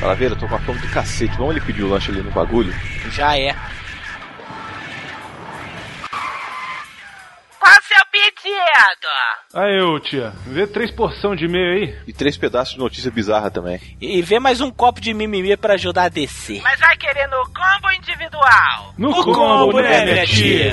Calaveira, eu tô com a fome do cacete. Vamos ele pedir o lanche ali no bagulho? Já é. Qual o seu pedido? Aí, ô tia, vê três porção de meio aí. E três pedaços de notícia bizarra também. E vê mais um copo de mimimi pra ajudar a descer. Mas vai querer no combo individual? No, O combo, né, minha tia?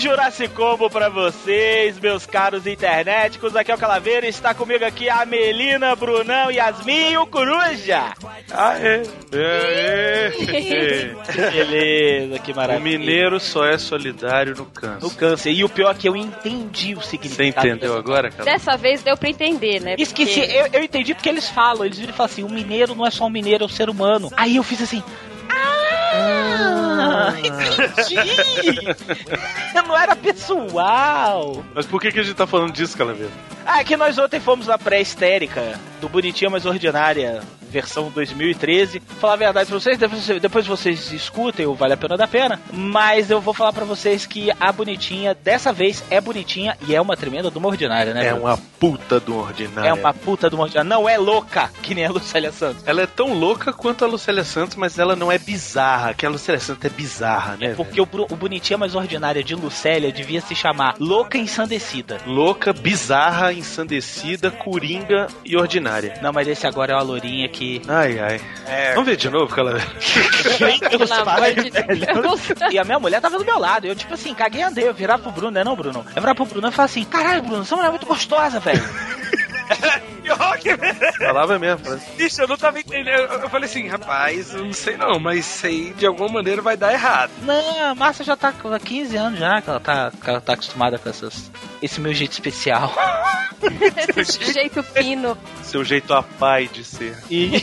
Jurassic Combo pra vocês, meus caros internéticos. Aqui é o Calaveira e está comigo aqui a Melina, Brunão, Yasmin e o Coruja. Aê! Beleza, que o maravilha. mineiro só é solidário no câncer. No câncer. E o pior é que eu entendi o significado. Você entendeu agora, cara? Dessa vez deu pra entender, né? Esqueci, Porque- eu, eu entendi porque eles falam, eles viram e falam assim, o mineiro não é só um mineiro, é um ser humano. Aí eu fiz assim, ah, entendi! não era pessoal. Mas por que, que a gente tá falando disso, Calaveira? Ah, é que nós ontem fomos na pré-histérica do Bonitinha Mais Ordinária, versão 2013. Falar a verdade pra vocês, depois, depois vocês escutem o Vale a Pena da Pena. Mas eu vou falar pra vocês que a Bonitinha, dessa vez, é bonitinha e é uma tremenda de uma ordinária, né? É uma puta do ordinário. É uma puta de uma ordinária. Não é louca, que nem a Lucélia Santos. Ela é tão louca quanto a Lucélia Santos, mas ela não é bizarra. Que a Lucélia Santos é bizarra, né? É porque o, o Bonitinha Mais Ordinária de Lucélia devia se chamar Louca Ensandecida. Louca, bizarra, ensandecida, coringa e ordinária. Não, mas esse agora é uma lourinha que... Ai, ai. Vamos ver de novo, Pelo amor de. Deus. E a minha mulher tava do meu lado. Eu, tipo assim, caguei e andei. Eu virava pro Bruno, né, não, Bruno? Eu virava pro Bruno e falava assim: caralho, Bruno, essa mulher é muito gostosa, velho. Falava mesmo. falava- Isso, eu não tava entendendo. Eu, eu falei assim, rapaz, eu não sei não, mas isso aí de alguma maneira vai dar errado. Não, a Márcia já tá há 15 anos já, que ela tá, que ela tá acostumada com essas, esse meu jeito especial. Esse jeito fino. Seu jeito a pai de ser. E.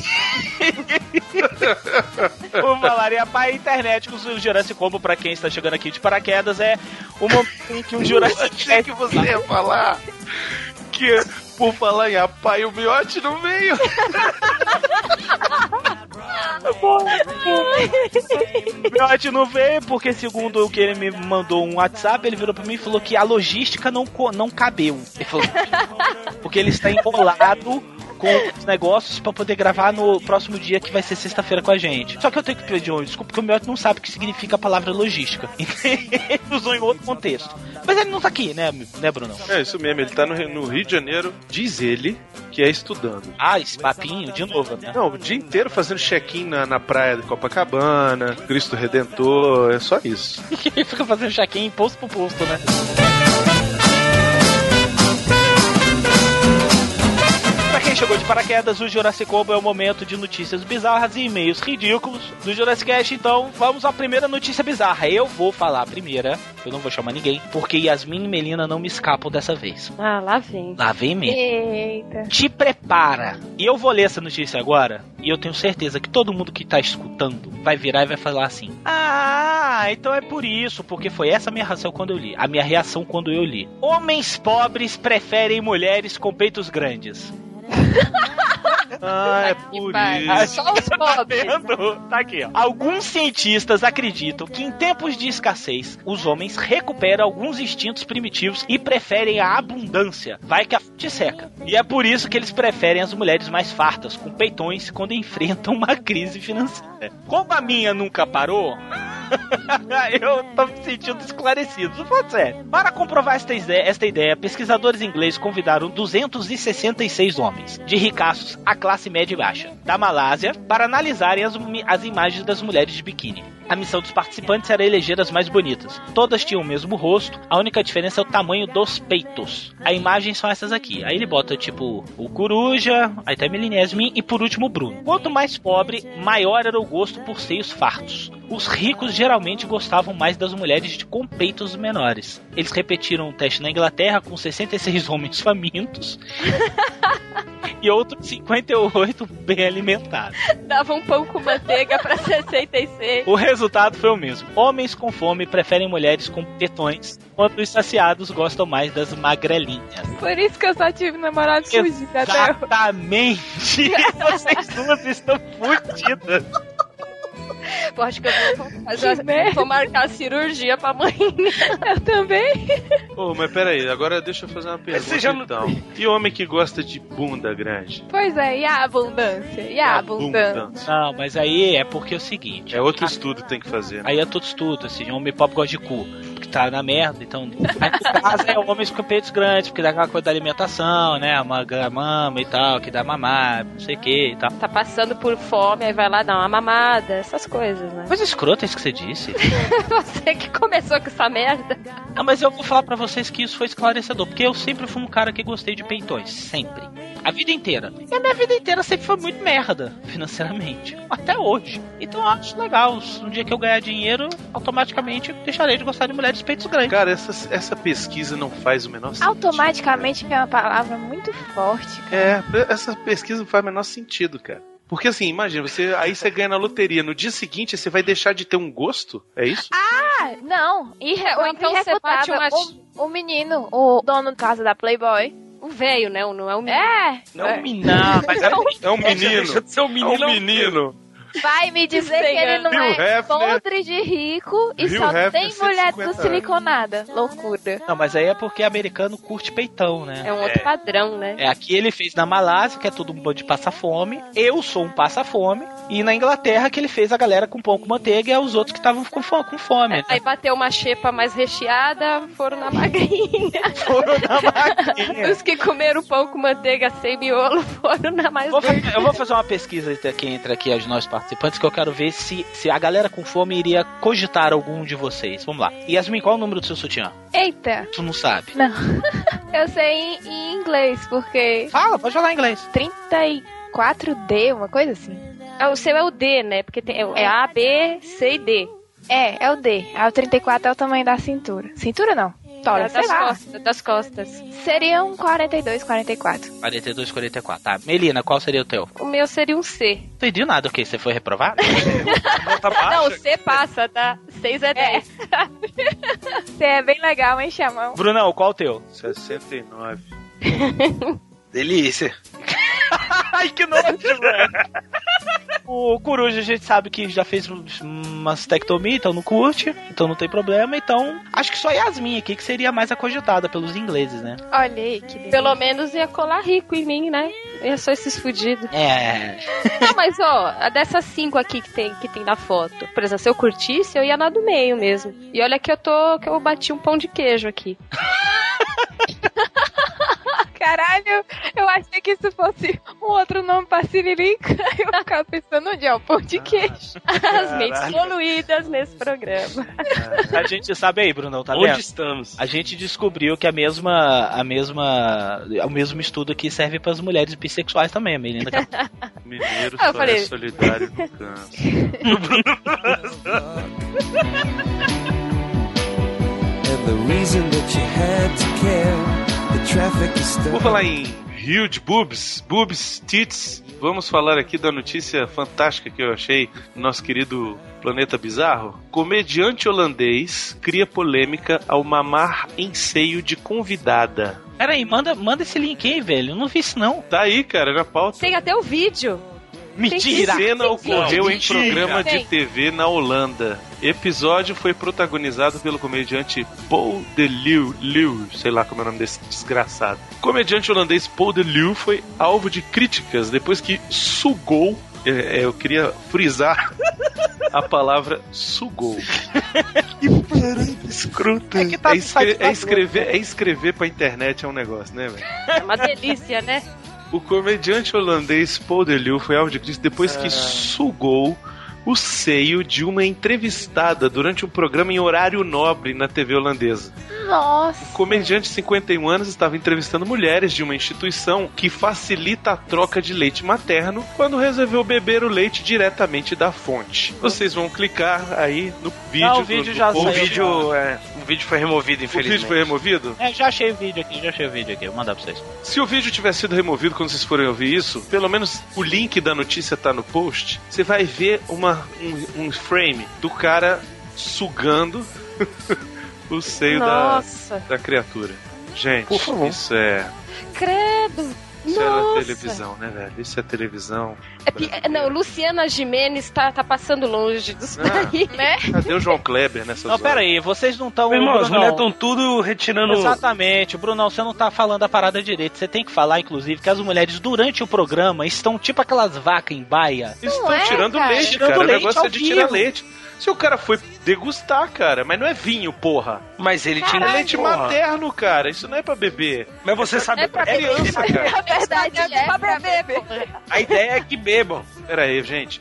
o Valaria Pai Internet com o Jurassic Combo, pra quem está chegando aqui de paraquedas, é o momento em que o Jurassic Achei que você ia falar que, por falar em apai, o miote não veio. O Miotti não veio porque, segundo o que ele me mandou um WhatsApp, ele virou pra mim e falou que a logística não, não cabeu. Ele falou, porque ele está enrolado com os negócios pra poder gravar no próximo dia, que vai ser sexta-feira com a gente. Só que eu tenho que pedir um desculpa, porque o Miotti não sabe o que significa a palavra logística. ele usou em outro contexto. Mas ele não tá aqui, né, né Bruno? É isso mesmo, ele tá no, Rio- no Rio de Janeiro, diz ele, que é estudando. Ah, esse papinho, de novo, né? Não, o dia inteiro fazendo check-in na, na praia de Copacabana, Cristo Redentor, é só isso. ele fica fazendo check-in posto por posto, né? Quem chegou de paraquedas, o Jurassic Combo é o momento de notícias bizarras e e-mails ridículos do Jurassic Cast. Então, vamos à primeira notícia bizarra. Eu vou falar a primeira, eu não vou chamar ninguém, porque Yasmin e Melina não me escapam dessa vez. Ah, lá vem. Lá vem mesmo. Eita. Te prepara. E eu vou ler essa notícia agora, e eu tenho certeza que todo mundo que tá escutando vai virar e vai falar assim: Ah, então é por isso, porque foi essa a minha reação quando eu li. A minha reação quando eu li. Homens pobres preferem mulheres com peitos grandes. Ah, é por isso. Só os pobres. vendo? Tá aqui, ó. Alguns cientistas acreditam que em tempos de escassez, os homens recuperam alguns instintos primitivos e preferem a abundância. Vai que a fonte seca. E é por isso que eles preferem as mulheres mais fartas, com peitões, quando enfrentam uma crise financeira. Como a minha nunca parou. eu tô me sentindo esclarecido. Pode sério. Para comprovar esta ideia, esta ideia, pesquisadores ingleses convidaram 266 homens, de ricaços à classe média e baixa, da Malásia, para analisarem as, as imagens das mulheres de biquíni. A missão dos participantes era eleger as mais bonitas. Todas tinham o mesmo rosto, a única diferença é o tamanho dos peitos. A imagem são essas aqui. Aí ele bota tipo o Coruja, aí tem a Melanie Yasmin e por último o Bruno. Quanto mais pobre, maior era o gosto por seios fartos. Os ricos geralmente gostavam mais das mulheres de com peitos menores. Eles repetiram o teste na Inglaterra com 66 homens famintos e outros 58 bem alimentados. Dava um pão com manteiga pra 66. O resultado foi o mesmo. Homens com fome preferem mulheres com tetões, enquanto os saciados gostam mais das magrelinhas. Por isso que eu só tive namorado fugido até. Exatamente! Vocês duas estão fudidas. Pô, acho que eu vou, fazer Que vou marcar a cirurgia pra mãe. Eu também. Ô, mas peraí, agora deixa eu fazer uma pergunta você já não- então. E homem que gosta de bunda grande? Pois é, e a abundância? E a abundância? Abundância. Não, mas aí é porque é o seguinte. É outro estudo que tem que fazer. né? Aí é todo estudo, assim, homem pop gosta de cu. Porque tá na merda, então. Aí no caso é homens com peitos grandes, porque dá aquela coisa da alimentação, né? Uma a mama e tal, que dá mamar, não sei o que e tal. Tá passando por fome, aí vai lá dar uma mamada, essas coisas, né? Coisa escrota isso que você disse. Você que começou com essa merda. Não, mas eu vou falar pra vocês que isso foi esclarecedor, porque eu sempre fui um cara que gostei de peitões, sempre. A vida inteira. E a minha vida inteira sempre foi muito merda, financeiramente. Até hoje. Então eu acho legal. Um dia que eu ganhar dinheiro, automaticamente eu deixarei de gostar de mulheres de peitos grandes. Cara, essa, essa pesquisa não faz o menor sentido. Automaticamente que é uma palavra muito forte. É, essa pesquisa não faz o menor sentido, cara. Porque assim, imagina, você aí você ganha na loteria, no dia seguinte você vai deixar de ter um gosto? É isso? Ah, não. Irre... Ou então você bate uma- O, o menino, o dono de casa da Playboy. O velho, né? Não é o menino. É. Não, não, mas é É um menino. Deixa de ser um É menino. um menino. Vai me dizer que ele não Hugh é Hefner. podre de rico e Hugh só Hefner, tem mulher 150 do siliconada. Loucura. Não, mas aí é porque americano curte peitão, né? É um outro padrão, né? É, aqui ele fez na Malásia, que é todo mundo de passa-fome. Eu sou um passa-fome. E na Inglaterra, que ele fez a galera com pão com manteiga e os outros que estavam com fome. Com fome né? Aí bateu uma xepa mais recheada, foram na magrinha. Foram na maquinha. Os que comeram pão com manteiga sem miolo foram na mais Vou verde. fa- eu vou fazer uma pesquisa aqui entre aqui os nossos participantes, que eu quero ver se, se a galera com fome iria cogitar algum de vocês. Vamos lá. Yasmin, qual é o número do seu sutiã? Eita. Tu não sabe. Não. Eu sei em, em inglês, porque Fala, pode falar inglês. 34D, uma coisa assim. Ah, o seu é o D, né? Porque tem, é A, B, C e D. É, é o D. Aí o 34 é o tamanho da cintura. Cintura não. É sei das lá. costas, das costas. Seria um 42, 44. 42, 44. Tá. Melina, qual seria o teu? O meu seria um C. Não entendi nada, o que? Você foi reprovado? Baixa. Não, o C passa, tá? 6 é 10. Você é bem legal, hein, Chamão? Brunão, qual o teu? 69. Delícia. Ai, que nojo, velho. O Coruja a gente sabe que já fez uma mastectomia, então não curte, então não tem problema. Então, acho que só Yasmin aqui que seria mais acogitada pelos ingleses, né? Olha aí, que delícia. Pelo menos ia colar rico em mim, né? Ia só esses fudidos. É. Não, mas ó, dessas cinco aqui que tem, que tem na foto. Por exemplo, se eu curtisse, eu ia na do meio mesmo. E olha que eu tô. que eu bati um pão de queijo aqui. Caralho, eu achei que isso fosse um outro nome pra Siririca. Eu ficava pensando onde é o pão de queijo. As mentes poluídas nesse programa. A gente sabe aí, Brunão, tá Onde vendo? estamos? A gente descobriu que a mesma, a mesma, o mesmo estudo aqui serve para as mulheres bissexuais também, a Melina. Mineiro Ah, eu só falei- é solidário no câncer. And the reason that you had to care, Vou falar em huge boobs, boobs, tits. Vamos falar aqui da notícia fantástica que eu achei no nosso querido Planeta Bizarro. Comediante holandês cria polêmica ao mamar em seio de convidada. Pera aí, manda, manda esse link aí, velho. Eu não vi isso não. Tá aí, cara, na pauta. Tem até o vídeo. Mentira! Cena ocorreu em programa de. TV na Holanda. Episódio foi protagonizado pelo comediante Paul de Leeuw, Leeuw, sei lá como é o nome desse desgraçado. O comediante holandês Paul de Leeuw foi alvo de críticas depois que sugou. é, é, eu queria frisar a palavra sugou. que parada escrota. É que tá é, escre- é escrever, é escrever pra internet é um negócio, né, velho? É uma delícia, né? O comediante holandês Paul de Leeuw foi alvo de crítica depois que sugou o seio de uma entrevistada durante um programa em horário nobre na TV holandesa. Nossa. O comediante de 51 anos estava entrevistando mulheres de uma instituição que facilita a troca de leite materno quando resolveu beber o leite diretamente da fonte. Vocês vão clicar aí no vídeo. Não, o vídeo do- já do- O saiu. vídeo, é, o vídeo foi removido, O infelizmente. vídeo foi removido? É, já achei o vídeo aqui, já achei o vídeo aqui. Vou mandar pra vocês. Se o vídeo tiver sido removido quando vocês forem ouvir isso, pelo menos o link da notícia tá no post. Você vai ver uma, um, um frame do cara sugando o seio da, Nossa, da criatura. Gente, Por favor. isso é. credo. Isso era Nossa. televisão, né, velho? Isso é televisão. É pi- é, não, Luciana Gimenez tá, tá passando longe disso Ah. daí. Né? Cadê o João Kleber nessa Não, pera aí, vocês não estão. Irmão, as mulheres estão tudo retirando. Exatamente, Brunão, você não tá falando a parada direito. Você tem que falar, inclusive, que as mulheres, durante o programa, estão tipo aquelas vacas em baia. Estão Não é, tirando cara. leite, Tirando cara. leite o negócio ao é de tirar vivo. leite. Se o cara foi degustar, cara, mas não é vinho, porra. Mas ele tinha É leite porra. materno, cara. Isso não é pra beber. Mas você sabe, É pra é beber. criança, cara. Na verdade, é pra beber. a ideia é que bebam. Pera aí, gente.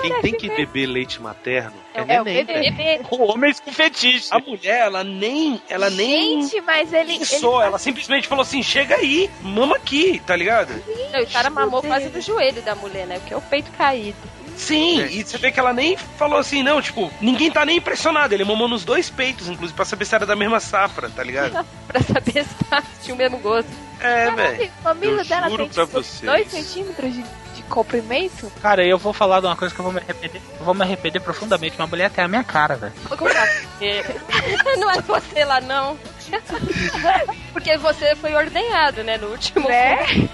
Quem tem que beber leite materno é, É o neném. bebê. Bebê. Homens com fetiche. A mulher, ela nem. Ela nem. Gente, mas ele. Pensou, ele ela simplesmente falou assim: chega aí, mama aqui, tá ligado? Não, o cara mamou quase do joelho da mulher, né? Porque é o peito caído. Sim, e você vê que ela nem falou assim, não, tipo, ninguém tá nem impressionado. Ele mamou nos dois peitos, inclusive, pra saber se era da mesma safra, tá ligado? Pra saber se tá- se tinha o mesmo gosto. É, velho. O mamilo Eu dela juro tem pra tipo. 2 centímetros de, de comprimento? Cara, eu vou falar de uma coisa que eu vou me arrepender. Eu vou me arrepender profundamente. Uma mulher tem a minha cara, velho. não é você lá, não. Porque você foi ordenhado, né? No último. Né?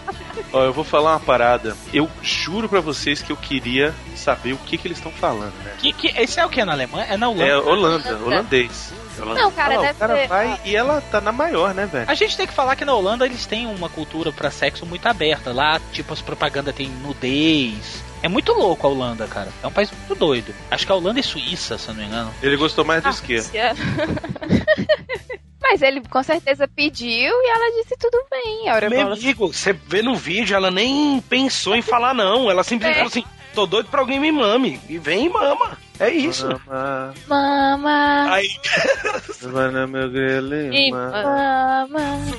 Ó, eu vou falar uma parada. Eu juro pra vocês que eu queria saber o que que eles estão falando, né? Que, que, esse é o que na Alemanha? É na Holanda. É Holanda, Holanda. holandês. Não, cara, Olha lá, deve o cara ser. vai e ela tá na maior, né, velho? A gente tem que falar que na Holanda eles têm uma cultura pra sexo muito aberta. Lá, tipo, as propagandas tem nudez. É muito louco a Holanda, cara. É um país muito doido. Acho que a Holanda e Suíça, se eu não me engano. Ele gostou mais do Ah, esquerdo. Mas ele com certeza pediu e ela disse tudo bem. A hora Meu amigo, você vê no vídeo, ela nem pensou em falar, não. Ela simplesmente É. falou assim: tô doido pra alguém me mame. E vem e mama. É isso. Mama, Mama, Aí, mama, meu grelo, Ih, mama. mama.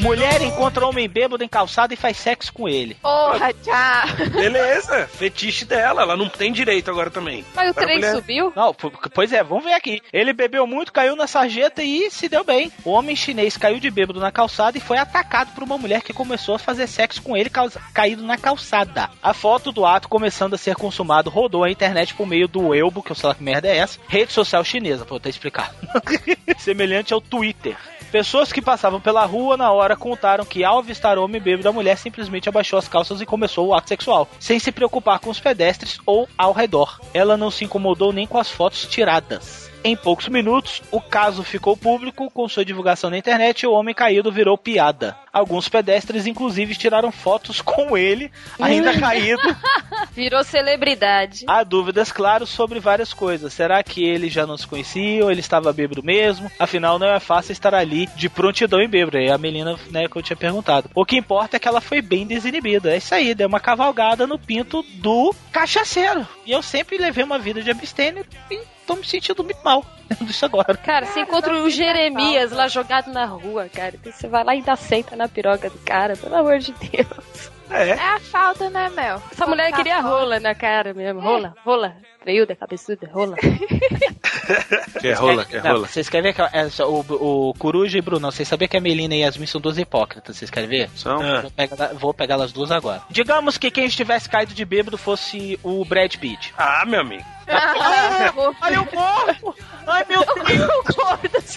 Mulher encontra homem bêbado em calçada e faz sexo com ele. Porra, tchau. beleza. Fetiche dela, ela não tem direito agora também. Mas o trem mulher- subiu? Não, pois é, vamos ver aqui. Ele bebeu muito, caiu na sarjeta e se deu bem. O homem chinês caiu de bêbado na calçada e foi atacado por uma mulher que começou a fazer sexo com ele caído na calçada. A foto do ato começando a ser consumado rodou a internet por meio do Weibo, que eu sei lá que merda é essa, rede social chinesa, pra eu ter explicado. Semelhante ao Twitter. Pessoas que passavam pela rua na hora contaram que ao avistar o homem bêbado, a mulher simplesmente abaixou as calças e começou o ato sexual, sem se preocupar com os pedestres ou ao redor. Ela não se incomodou nem com as fotos tiradas. Em poucos minutos, o caso ficou público com sua divulgação na internet e o homem caído virou piada. Alguns pedestres, inclusive, tiraram fotos com ele, ainda caído. Virou celebridade. Há dúvidas, claro, sobre várias coisas. Será que ele já não se conhecia ou ele estava bêbado mesmo? Afinal, não é fácil estar ali de prontidão e bêbado. É a Melina, né, que eu tinha perguntado. O que importa é que ela foi bem desinibida. É isso aí, deu uma cavalgada no pinto do cachaceiro. E eu sempre levei uma vida de abstêmio e tô me sentindo muito mal disso agora. Cara, você encontra o Jeremias lá jogado na rua, cara. Então você vai lá e ainda senta na piroca do cara, pelo amor de Deus. É. É a falta, né, Mel? Essa mulher Botar queria rola na cara mesmo. Rola, rola. Veiuda, cabeçuda, rola. Quer rola, quer Não, rola. Vocês querem ver que essa- o, o Coruja e Bruno, vocês sabiam que a Melina e Yasmin são duas hipócritas? Vocês querem ver? São? Ah. Vou pegar, vou pegar elas duas agora. Digamos que quem estivesse caído de bêbado fosse o Brad Pitt. Ah, meu amigo. Ah, vou- Ai, o corpo! Ai, meu Deus!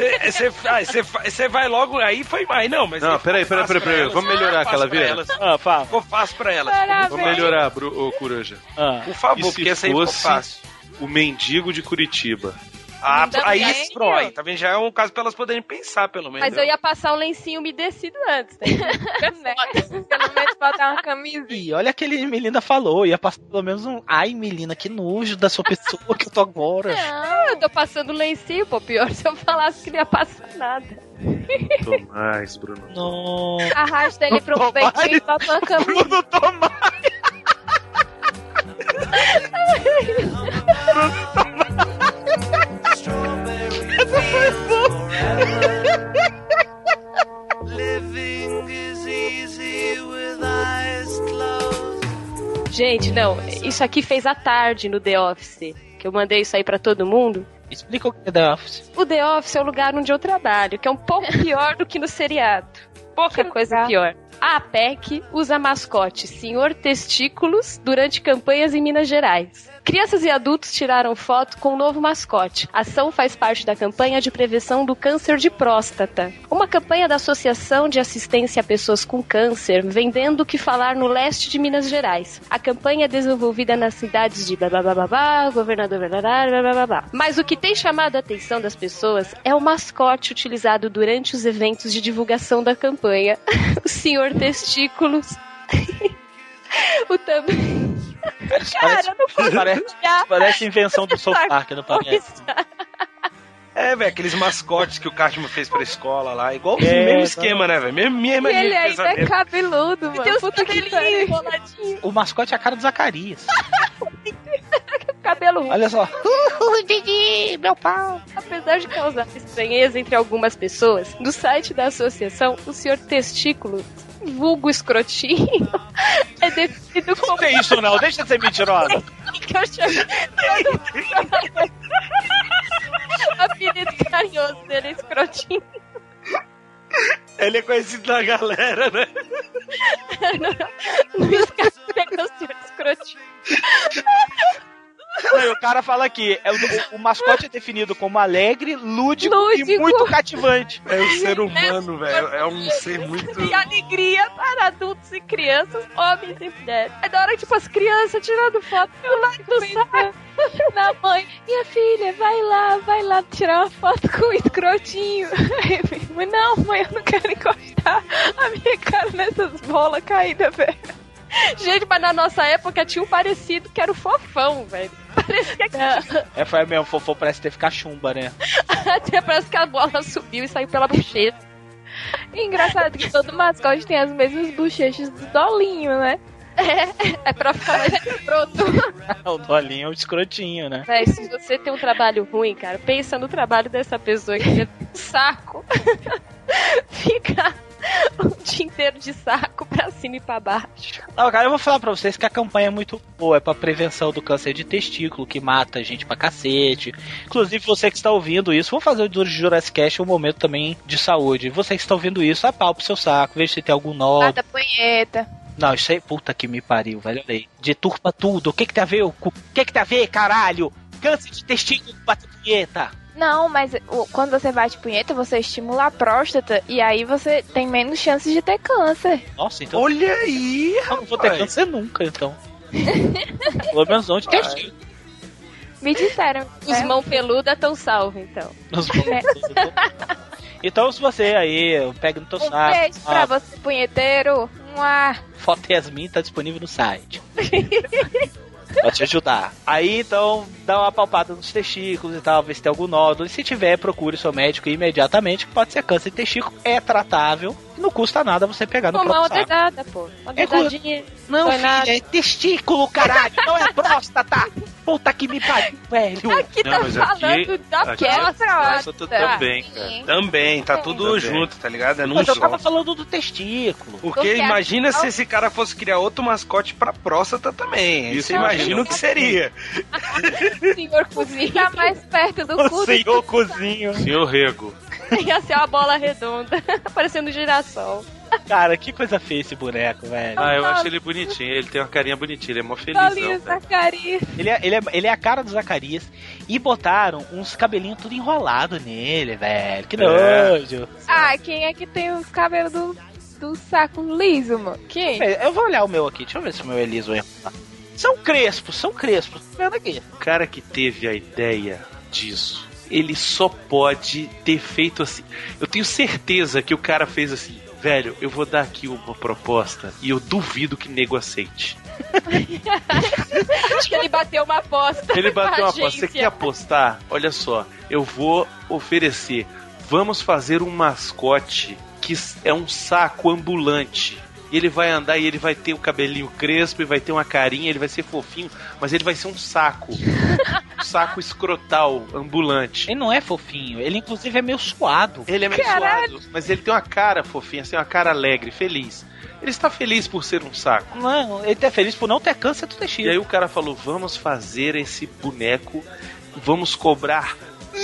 Você vai logo, aí foi mais, não, mas. Não, aí peraí, peraí, peraí, peraí. Vamos melhorar Ficou aquela elas. Ah, fala. Ficou fácil pra elas. Parabéns. Vamos melhorar, Bru, ô, Coruja. Ah. Por favor, porque essa aí ficou fácil. O mendigo de Curitiba? Ah, Também. aí, pro, aí, tá vendo? Já é um caso pra elas poderem pensar, pelo menos. Mas eu ia passar um lencinho umedecido antes. Né? Pelo menos botar uma camisinha. E olha aquele que Melina falou, ia passar pelo menos um. Ai, Melina, que nojo da sua pessoa que eu tô agora. Não, eu tô passando lencinho, pô. Pior se eu falasse que não ia passar nada. Tomás, Bruno. Não. Arrasta ele pro peitinho e bota uma camisinha. Bruno Tomás. Gente, não. Isso aqui fez à tarde no The Office. Que eu mandei isso aí pra todo mundo. Explica o que é The Office. O The Office é o lugar onde eu trabalho, que é um pouco pior do que no seriado. Pouca coisa pior. A APEC usa mascote Senhor Testículos durante campanhas em Minas Gerais. Crianças e adultos tiraram foto com o novo mascote. A ação faz parte da campanha de prevenção do câncer de próstata. Uma campanha da Associação de Assistência a Pessoas com Câncer, vendendo o que falar no leste de Minas Gerais. A campanha é desenvolvida nas cidades de blá blá blá blá, governador blá blá blá blá blá blá. Mas o que tem chamado a atenção das pessoas é o mascote utilizado durante os eventos de divulgação da campanha. o Senhor Testículos. o também. Cara, não consigo Parece, olhar. parece invenção do South Park, não parece? É, velho, aqueles mascotes que o Cartman fez pra escola lá. Igual o É, mesmo tá. esquema, né, velho? Mesmo, mesma E ele ainda é cabeludo, mano. Tem os Puta que O mascote é a cara do Zacarias. cabelo Olha só. meu pau. Apesar de causar estranheza entre algumas pessoas, no site da associação, o senhor testículo, vulgo escrotinho, é definido como Não é isso não, deixa de ser mentirosa. que eu chamo. O apelido carinhoso dele é escrotinho. Ele é conhecido da galera, né? No escape é o senhor escrotinho. Não, e o cara fala aqui, é o, o mascote é definido como alegre, lúdico, e Lúdico. muito cativante. É um ser humano, velho. É um ser muito. E alegria para adultos e crianças, homens e mulheres. É da hora, tipo, as crianças tirando foto do lado do saco. Na mãe, minha filha, vai lá, vai lá tirar uma foto com o escrotinho. Aí eu não, mãe, eu não quero encostar a minha cara nessas bolas caídas, velho. Gente, mas na nossa época tinha um parecido que era o fofão, velho. Parecia que É, foi mesmo, fofo parece ter ficar chumba, né? até parece que a bola subiu e saiu pela bochecha. E engraçado que todo mascote tem as mesmas bochechas do Dolinho, né? É, é pra ficar mais escroto. o Dolinho é um escrotinho, né? Véi, se você tem um trabalho ruim, cara, pensa no trabalho dessa pessoa que é um saco. Fica um dia inteiro de saco pra cima e pra baixo. Não, cara, eu vou falar pra vocês que a campanha é muito boa, é pra prevenção do câncer de testículo, que mata gente pra cacete. Inclusive, você que está ouvindo isso, vamos fazer o Jurassic Cast um momento também de saúde. Você que está ouvindo isso, apalpa o seu saco, veja se tem algum nó. Mata punheta. Não, isso aí, puta que me pariu, velho. Olha aí. Deturpa tudo. O que que tem a ver? O cu- o que que tem a ver, caralho? Câncer de testículo com bater punheta. Não, mas quando você bate punheta, você estimula a próstata e aí você tem menos chances de ter câncer. Nossa, então Olha aí, eu não vou ter câncer nunca, então. Pelo menos onde testículo. Me disseram. Os né? mãos peludas estão salvos, então. Nos Então, se você aí pega no teu Um saco, beijo pra ah, você, punheteiro. Mua. foto Yasmin tá disponível no site. Pra te ajudar. Aí então, dá uma palpada nos testículos e tal, ver se tem algum nódulo. E se tiver, procure seu médico imediatamente, que pode ser câncer de testículo, é tratável. Não custa nada você pegar no uma próprio saco. dedada, pô. Uma É dedadinha. Não, Foi filha, nada. é testículo, caralho, não é próstata. Puta que me pariu, velho. Aqui Não, tá mas aqui- falando da aqui é próstata. também, cara. Também, tá tudo Também. junto, tá ligado? É num Mas eu só. tava falando do testículo. Porque Porque imagina afinal- se esse cara fosse criar outro mascote pra próstata também. Isso você eu imagina o que seria. Senhor cozinha. Tá mais perto do cu O do senhor cozinho. Senhor Rego. Ia ser uma bola redonda, parecendo um girassol. Cara, que coisa feia esse boneco, velho. Ah, eu acho ele bonitinho. Ele tem uma carinha bonitinha. Ele é mó felizão, velho. Zacarias. Ele é, ele, é, ele é a cara do Zacarias. E botaram uns cabelinhos tudo enrolado nele, velho. Que É. nojo. Ah, quem é que tem os cabelos do, do saco liso, mano? Quem? É, Eu vou olhar o meu aqui. Deixa eu ver se o meu é liso ou enrolado. São crespos, são crespos. Tô vendo aqui. O cara que teve a ideia disso, ele só pode ter feito assim. Eu tenho certeza que o cara fez assim. Velho, eu vou dar aqui uma proposta e eu duvido que nego aceite. Acho que ele bateu uma aposta. Ele bateu uma com a aposta. Você agência. quer apostar? Olha só, eu vou oferecer. Vamos fazer um mascote que é um saco ambulante. E ele vai andar e ele vai ter o cabelinho crespo e vai ter uma carinha, ele vai ser fofinho, mas ele vai ser um saco. Saco escrotal, ambulante. Ele não é fofinho, ele inclusive é meio suado. Ele é meio Caralho. suado, mas ele tem uma cara fofinha, assim, uma cara alegre, feliz. Ele está feliz por ser um saco. Não, ele tá feliz por não ter câncer do E tecido. aí o cara falou: vamos fazer esse boneco, vamos cobrar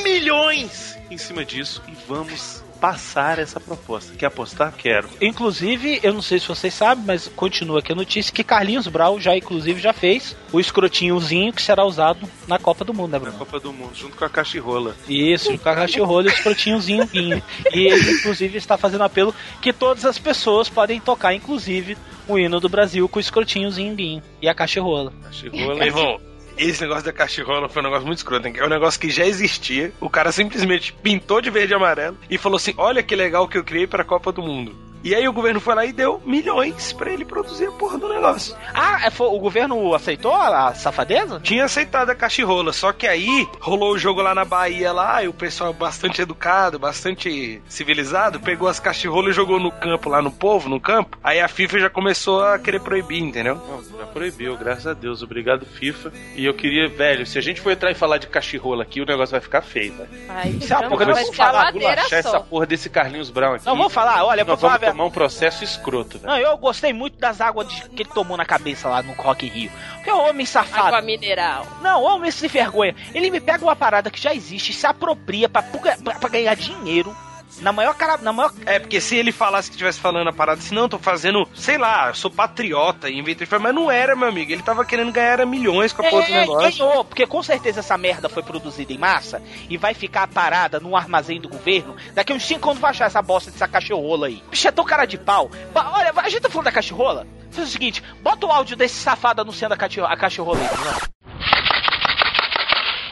milhões em cima disso e vamos passar essa proposta. Quer apostar? Quero. Inclusive, eu não sei se vocês sabem, mas continua aqui a notícia que Carlinhos Brau já, inclusive, já fez o escrotinhozinho que será usado na Copa do Mundo, né, Na Bruno? Copa do Mundo, junto com a cachirrola. Isso, com a cachorro e o escrotinhozinho guinho. E ele, inclusive, está fazendo apelo que todas as pessoas podem tocar, inclusive, o hino do Brasil com o escrotinhozinho guinho e a cachorrola. Cachirrola. Meu irmão, esse negócio da cachirrola foi um negócio muito escroto. hein? É um negócio que já existia. O cara simplesmente pintou de verde e amarelo e falou assim: Olha que legal que eu criei pra Copa do Mundo. E aí o governo foi lá e deu milhões pra ele produzir a porra do negócio. Ah, é, foi- o governo aceitou a, a safadeza? Tinha aceitado a cachirrola, só que aí rolou o jogo lá na Bahia lá, e o pessoal bastante educado, bastante civilizado, pegou as cachirrolas e jogou no campo, lá no povo, no campo. Aí a FIFA já começou a querer proibir, entendeu? Não, já proibiu, graças a Deus. Obrigado, FIFA. E eu queria, velho, se a gente for entrar e falar de cachirrola aqui, o negócio vai ficar feio, velho. Ai, uma então porra, vai ser a falar, Achar essa só. porra desse Carlinhos Brown aqui. Não, vamos falar, olha, eu vou falar verdade. tomar um processo escroto, velho. Não, eu gostei muito das águas de- que ele tomou na cabeça lá no Rock Rio. Porque o homem safado. Água mineral. Não, o homem se vergonha. Ele me pega uma parada que já existe, se apropria pra, pra, pra ganhar dinheiro. Na maior cara. Na maior. É, porque se ele falasse que estivesse falando a parada assim, não, tô fazendo, sei lá, eu sou patriota, e inventei, mas não era, meu amigo. Ele tava querendo ganhar milhões com a porra do É, negócio. ganhou, porque com certeza essa merda foi produzida em massa e vai ficar parada no armazém do governo. Daqui uns 5 anos vai achar essa bosta dessa cachorrola aí. Bicho, é tão cara de pau. Ba- Olha, a gente tá falando da cachorrola? Faz o seguinte, bota o áudio desse safado anunciando a a cachorrola aí. Bruno.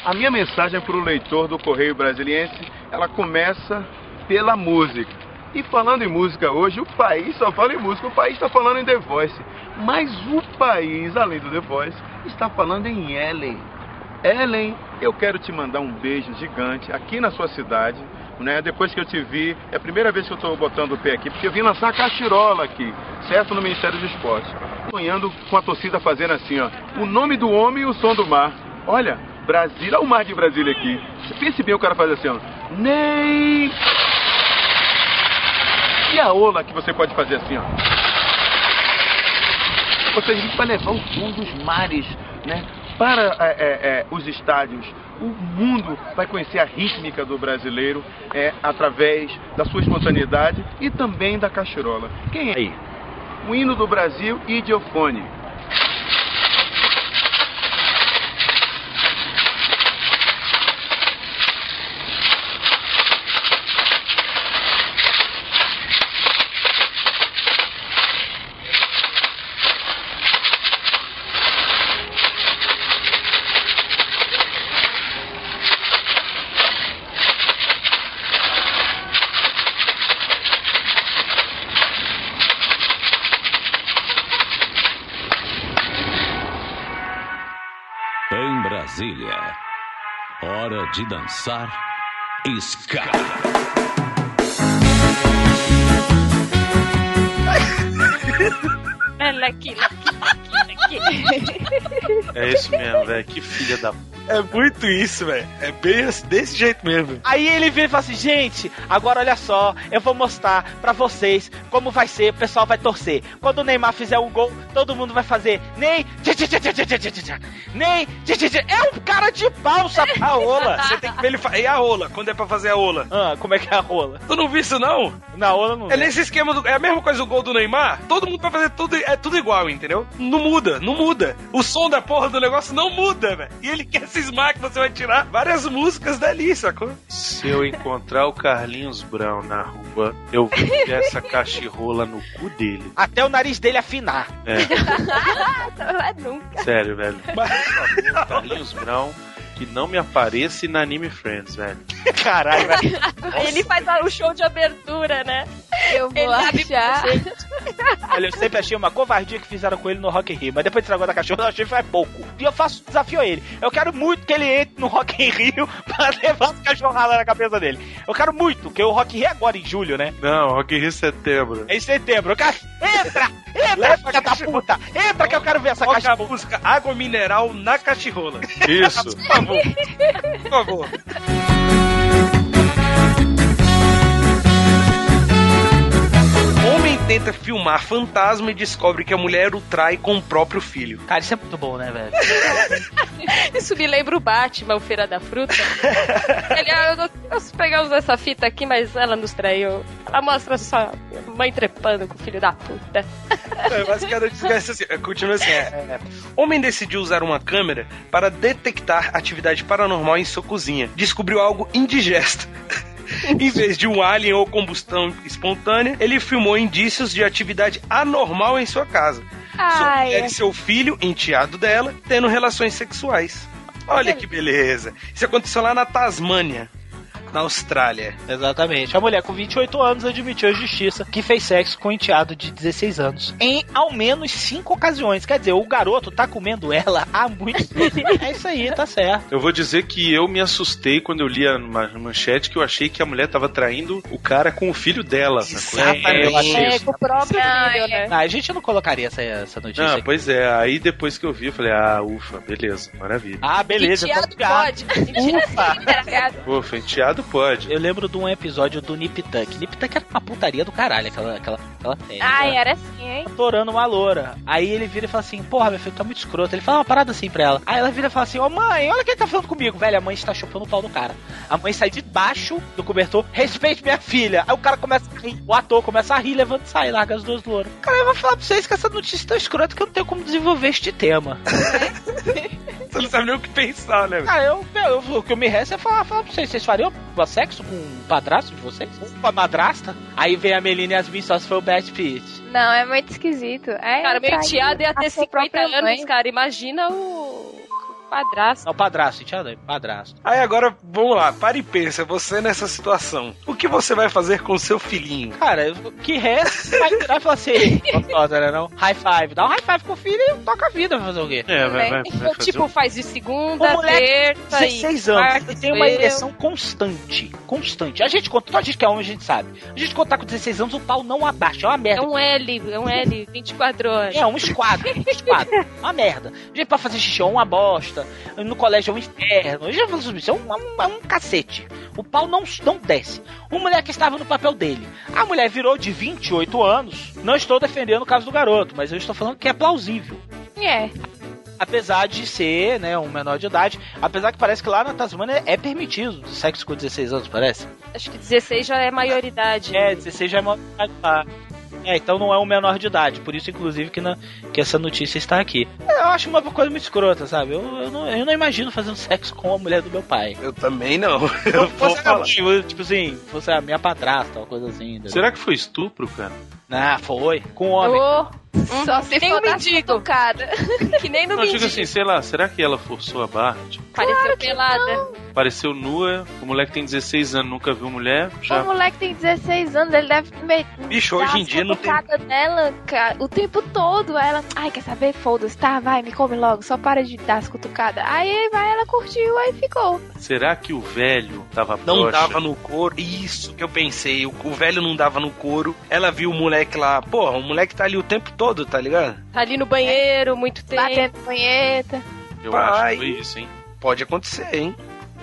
A minha mensagem para o leitor do Correio Brasiliense, ela começa pela música. E falando em música hoje, o país só fala em música, o país está falando em The Voice. Mas o país, além do The Voice, está falando em Ellen. Ellen, eu quero te mandar um beijo gigante aqui na sua cidade. Né? Depois que eu te vi, é a primeira vez que eu estou botando o pé aqui, porque eu vim lançar a cachirola aqui, certo? No Ministério do Esporte. Sonhando com a torcida fazendo assim, ó. O nome do homem e o som do mar. Olha, Brasília, olha o mar de Brasília aqui. Pense bem o cara faz assim, ó. E a ola que você pode fazer assim, ó. Ou seja, a gente vai levar o som dos mares, né? Para é, é, é, os estádios. O mundo vai conhecer a rítmica do brasileiro é, através da sua espontaneidade e também da cachirola. Quem é aí? O hino do Brasil Idiofone. Hora de dançar ska. Ela aqui, aqui, aqui, aqui. É isso mesmo, velho. Que filha da. É muito isso, velho. É bem assim, desse jeito mesmo. Aí ele vira e fala assim, gente, agora olha só, eu vou mostrar pra vocês como vai ser, o pessoal vai torcer. Quando o Neymar fizer um gol, todo mundo vai fazer tchá, tchá. é um cara de pau, sabe? A rola, você tem que ver ele. E a rola, quando é pra fazer a rola? Ah, como é que é a rola? Tu não viu isso, não? Na rola não. É nesse esquema do. É a mesma coisa do gol do Neymar. Todo mundo vai fazer tudo. É tudo igual, entendeu? Não muda, não muda. O som da porra do negócio não muda, velho. E ele quer cismar que você vai tirar várias músicas dali, sacou? Se eu encontrar o Carlinhos Brown na rua, eu vou essa cachirrola no cu dele. Até o nariz dele afinar. É, Não é nunca. sério, velho. Por favor, Carlinhos Brown, que não me apareça em Anime Friends, velho. Caralho, velho. Ele faz o show de abertura, né? Eu vou Ele achar. Olha, eu sempre achei uma covardia que fizeram com ele no Rock in Rio, mas depois de Dragão da Cachorra eu achei que foi pouco. E eu faço desafio a ele. Eu quero muito que ele entre no Rock in Rio pra levar as cachorradas na cabeça dele. Eu quero muito, que o Rock in Rio é agora em julho, né? Não, Rock in Rio setembro. É em setembro. Eu quero... Entra! Entra, filha da puta! Entra que eu quero ver essa cachorra. música Água Mineral na Cachirola. Isso. Favor. Por favor. tenta filmar fantasma e descobre que a mulher o trai com o próprio filho. Cara, isso é muito bom, né, velho? Isso me lembra o Batman, o Feira da Fruta. Ele, ah, pegar usar essa fita aqui, mas ela nos traiu. Ela mostra só mãe trepando com o filho da puta. É, basicamente, assim, é, continua assim. é, é. Homem decidiu usar uma câmera para detectar atividade paranormal em sua cozinha. Descobriu algo indigesto. em vez de um alien ou combustão espontânea, ele filmou indícios de atividade anormal em sua casa. Sua mulher e seu filho, enteado dela, tendo relações sexuais. Olha que beleza. Isso aconteceu lá na Tasmânia, na Austrália. Exatamente. A mulher com 28 anos admitiu à justiça que fez sexo com um enteado de 16 anos. Em ao menos 5 ocasiões. Quer dizer, o garoto tá comendo ela há muito tempo. É isso aí, tá certo. Eu vou dizer que eu me assustei quando eu li a ma- manchete que eu achei que a mulher tava traindo o cara com o filho dela. Exatamente. Eu achei É, com o próprio filho, é. né? Ah, a gente não colocaria essa, essa notícia Ah, aqui. pois é. Aí depois que eu vi, eu falei, ah, ufa, beleza, maravilha. Ah, beleza. Enteado pode. Ufa. Ufa, enteado pode. Eu lembro de um episódio do Nip Tuck. Nip Tuck era uma putaria do caralho, aquela, aquela, aquela. Ai, era assim, hein? Adorando uma loura. Aí ele vira e fala assim: Porra, meu filho, tá muito escroto. Ele fala uma parada assim pra ela. Aí ela vira e fala assim: Ô mãe, olha quem tá falando comigo. Velho, a mãe está chupando o pau do cara. A mãe sai de baixo do cobertor: Respeite minha filha. Aí o cara começa a rir. O ator começa a rir, levanta e sai, larga as duas louras. Cara, eu vou falar pra vocês que essa notícia é tão escrota que eu não tenho como desenvolver este tema. Você não sabe nem o que pensar, né? Cara, eu, eu- o que eu me resta é falar, falar pra vocês: Vocês fariam sexo com um padrasto de vocês? Com a madrasta? Aí vem a Melina e as minhas só se for o Brad Pitt. Não, é muito esquisito. É, Cara, meu trair enteado ia ter sua 50 própria anos, mãe. cara. Imagina o o padrasto. Não, padrasto, enteado? Padrasto. Aí agora, vamos lá, para e pensa, você nessa situação. O que você vai fazer com seu filhinho? Cara, o que resta vai virar e falar assim, gostosa, né não? High five. Dá um high five com o filho e toca a vida, vai fazer o quê? É, vai, vai, vai fazer tipo, um- faz de segunda, O terça e 16 anos, quarta, tem uma ereção constante. Constante. A gente conta, a gente que é homem, a gente sabe. A gente contar com 16 anos, o pau não abaixa, é uma É merda. um L, é um L, 24 horas. É, um esquadro, um esquadro. Uma merda. A gente pra fazer xixi é uma bosta. No colégio é um inferno. Eu já falei sobre isso, é um, é um- é um cacete. O pau não, não desce. O moleque estava no papel dele. A mulher virou de 28 anos. Não estou defendendo o caso do garoto, mas eu estou falando que é plausível. É. Apesar de ser, né, um menor de idade. Apesar que parece que lá na Tasmânia é permitido sexo com 16 anos, parece. Acho que 16 já é maioridade. É, 16 já é menor de idade lá. É, então não é um menor de idade. Por isso, inclusive, que, na, que essa notícia está aqui. Eu acho uma coisa muito escrota, sabe? Eu, eu, não, eu não imagino fazendo sexo com a mulher do meu pai. Eu também não. Se Eu vou falar. mãe, tipo assim, fosse a minha padrasta, uma coisa assim. entendeu? Será que foi estupro, cara? Ah, foi. Com homem. Ô, Só se Nem for o mendigo. cutucada. Que nem no Não, eu digo mendigo. assim, sei lá, será que ela forçou a barra? Tipo, Pareceu pelada. apareceu nua, o moleque tem 16 anos, nunca viu mulher, O já. moleque tem 16 anos, ele deve. Bicho, hoje em as dia não tem. cara, o tempo todo. Ela, ai, quer saber? Foda-se, tá, vai, me come logo, só para de dar as cutucadas. Aí vai, ela curtiu, aí ficou. Será que o velho tava Não broxa? dava no couro. Isso que eu pensei. O, o velho não dava no couro. Ela viu o moleque lá. Porra, o moleque tá ali o tempo todo, tá ligado? Tá ali no banheiro, muito tempo. Batendo punheta. Eu Pai. acho que foi isso, hein? Pode acontecer, hein?